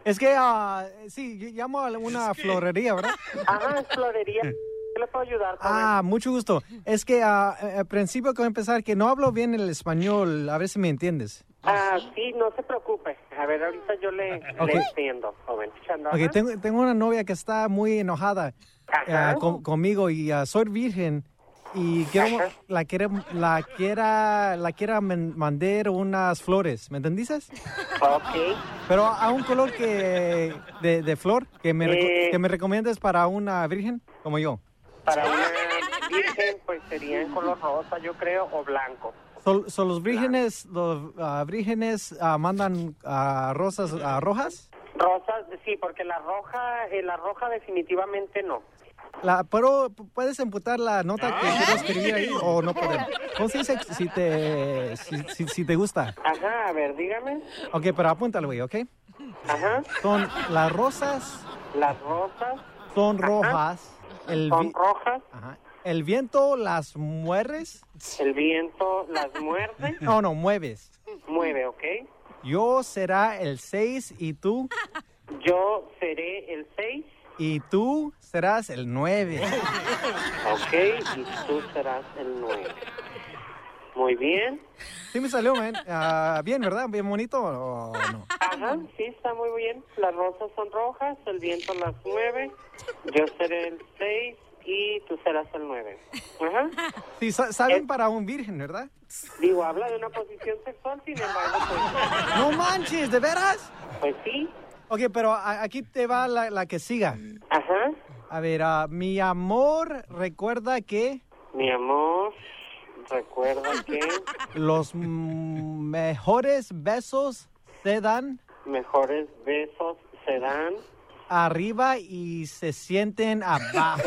Es que, ah, sí, yo llamo a una florería, ¿verdad? Ajá, es florería. ¿Qué le puedo ayudar? Ah, mucho gusto. Es que ah, al principio que voy a empezar, que no hablo bien el español, a ver si me entiendes. Ah, sí, no se preocupe. A ver, ahorita yo le, Ok. le entiendo, joven. Ok, tengo, tengo una novia que está muy enojada ah, con- conmigo y soy virgen y quiero, la quiere, la quiera, la quiera mandar unas flores, ¿me entendiste? Ok. Pero a un color que de, de flor que me, Eh. que me recomiendes para una virgen como yo. Para una virgen, pues sería en color rosa, yo creo, o blanco. Son los vírgenes, los ah, vírgenes ah, mandan ah, rosas rojas. Rosas, sí, porque la roja, eh, la roja definitivamente no. La, pero puedes emputar la nota que quiero escribir ahí o no podemos. ¿Cómo se dice si te, si, si- si te gusta? Ajá, a ver, dígame. Ok, pero apúntalo, güey, ¿ok? Ajá. Son las rosas, Las rosas son rojas. El, son rojas, Ajá. el viento las mueres. el viento las muerde, No, no, mueves. mueve, ¿ok? Yo será el 6 y tú, Yo seré el 6, y tú serás el 9. ¿ok? Y tú serás el 9. Muy bien. Sí me salió, man. Ah, bien, ¿verdad? Bien bonito o no? Ajá, sí, está muy bien. Las rosas son rojas, el viento las mueve. Yo seré el 6 y tú serás el 9. Ajá. Sí, sa- saben para un virgen, ¿verdad? Digo, habla de una posición sexual, sin embargo, pues... No manches, ¿de veras? Pues sí. Ok, pero a- aquí te va la, la que siga. Ajá. A ver, ah, mi amor, recuerda que Mi amor, recuerda que los mm, mejores besos se dan mejores besos se dan. arriba y se sienten abajo.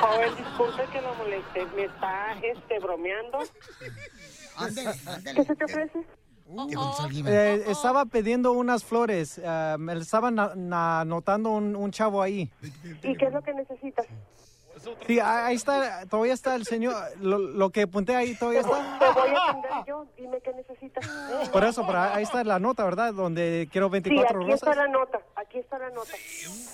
Joven, disculpe que lo moleste. ¿Me está este, bromeando? ¿Qué se te ofrece? Eh, estaba pidiendo unas flores. ah, me estaba na- na- notando un, un chavo ahí. ¿Y qué es lo que necesitas? Sí, ah, ahí está, todavía está el señor. Lo, lo que apunté ahí todavía está. Te voy a atender yo. Dime qué necesitas. Por eso, pero ahí está la nota, ¿verdad? Donde quiero Sí, 24 aquí está rosas. la nota. Aquí está la nota.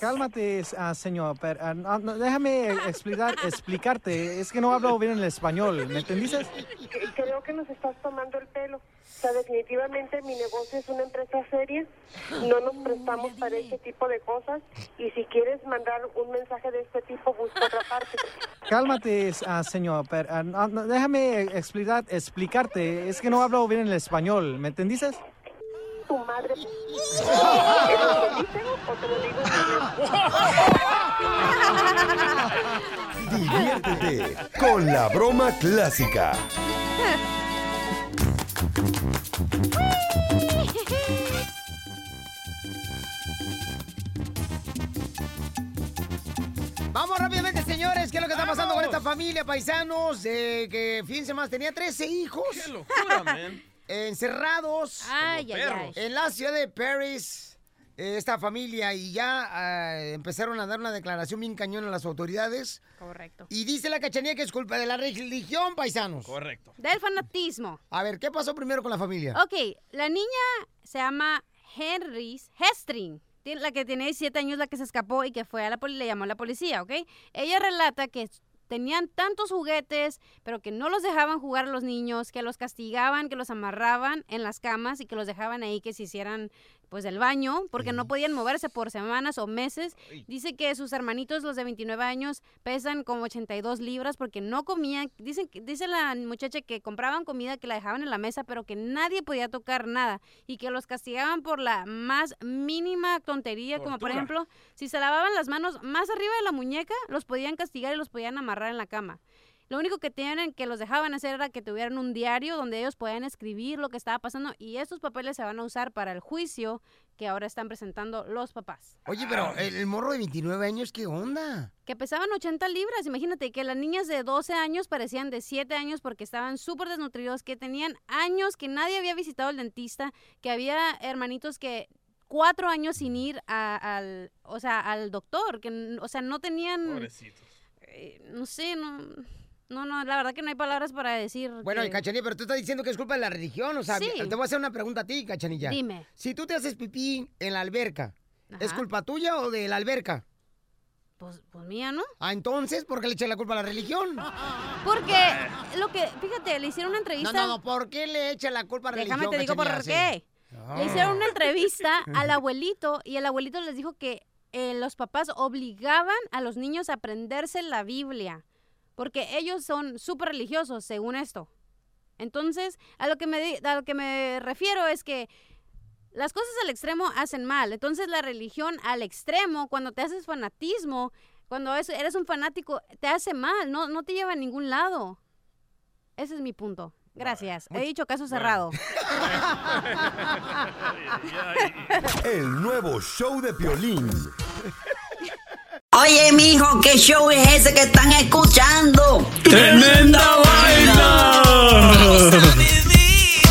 Cálmate, ah, señor. pero, no, no, déjame explicar, explicarte. Es que no hablo bien el español. ¿Me entendiste? Creo que nos estás tomando el pelo. O sea, definitivamente mi negocio es una empresa seria. No nos prestamos para este tipo de cosas. Y si quieres mandar un mensaje de este tipo, busca otra parte. Cálmate, ah, señor. pero, ah, no, no, déjame explicar, explicarte. Es que no hablo bien el español. ¿Me entendiste? Tu madre. ¿Es lo que dicen o te lo digo Diviértete con la broma clásica. Vamos rápidamente, señores. ¿Qué es lo que está pasando con esta familia, paisanos? Eh, que, fíjense más, tenía 13 hijos. ¡Qué locura, man! Encerrados. Ay, ay, ay. En la ciudad de Paris, esta familia, y ya ah, empezaron a dar una declaración bien cañón a las autoridades. Correcto. Y dice la cachanía que es culpa de la religión, paisanos. Correcto. Del fanatismo. A ver, ¿qué pasó primero con la familia? Ok, la niña se llama Henry Hestring. La que tiene 17 años, la que se escapó y que fue a la poli- le llamó a la policía, ¿ok? Ella relata que tenían tantos juguetes, pero que no los dejaban jugar a los niños, que los castigaban, que los amarraban en las camas y que los dejaban ahí que se hicieran pues del baño, porque no podían moverse por semanas o meses. Dice que sus hermanitos, los de 29 años, pesan como 82 libras porque no comían. Dicen, que- dice la muchacha que compraban comida que la dejaban en la mesa, pero que nadie podía tocar nada y que los castigaban por la más mínima tontería, como por ejemplo, si se lavaban las manos más arriba de la muñeca, los podían castigar y los podían amarrar en la cama. Lo único que tenían que los dejaban hacer era que tuvieran un diario donde ellos podían escribir lo que estaba pasando y esos papeles se van a usar para el juicio que ahora están presentando los papás. Oye, pero el, el morro de 29 años, ¿qué onda? Que pesaban 80 libras, imagínate que las niñas de 12 años parecían de 7 años porque estaban súper desnutridos, que tenían años que nadie había visitado al dentista, que había hermanitos que cuatro años sin ir a- al, o sea, al doctor, que, o sea, no tenían, Pobrecitos. eh, no sé, no, No, no, la verdad que no hay palabras para decir. Bueno, que- Cachanilla, pero tú estás diciendo que es culpa de la religión, o sea, Sí. te voy a hacer una pregunta a ti, Cachanilla. Dime. Si tú te haces pipí en la alberca, ¿es culpa tuya o de la alberca? Pues, pues mía, ¿no? Ah, entonces, ¿por qué le echas la culpa a la religión? Porque lo que, fíjate, le hicieron una entrevista. No, no, ¿por qué le echa la culpa a la religión? Déjame te digo por qué. Sí. Le hicieron una entrevista al abuelito y el abuelito les dijo que eh, los papás obligaban a los niños a aprenderse la Biblia porque ellos son súper religiosos según esto. Entonces, a lo que me di- a lo que me refiero es que las cosas al extremo hacen mal. Entonces, la religión al extremo, cuando te haces fanatismo, cuando es- eres un fanático, te hace mal, no, no te lleva a ningún lado. Ese es mi punto. Gracias. He dicho caso cerrado. El nuevo show de Piolín. Oye, mijo, ¿qué show es ese que están escuchando? ¡Tremenda vaina!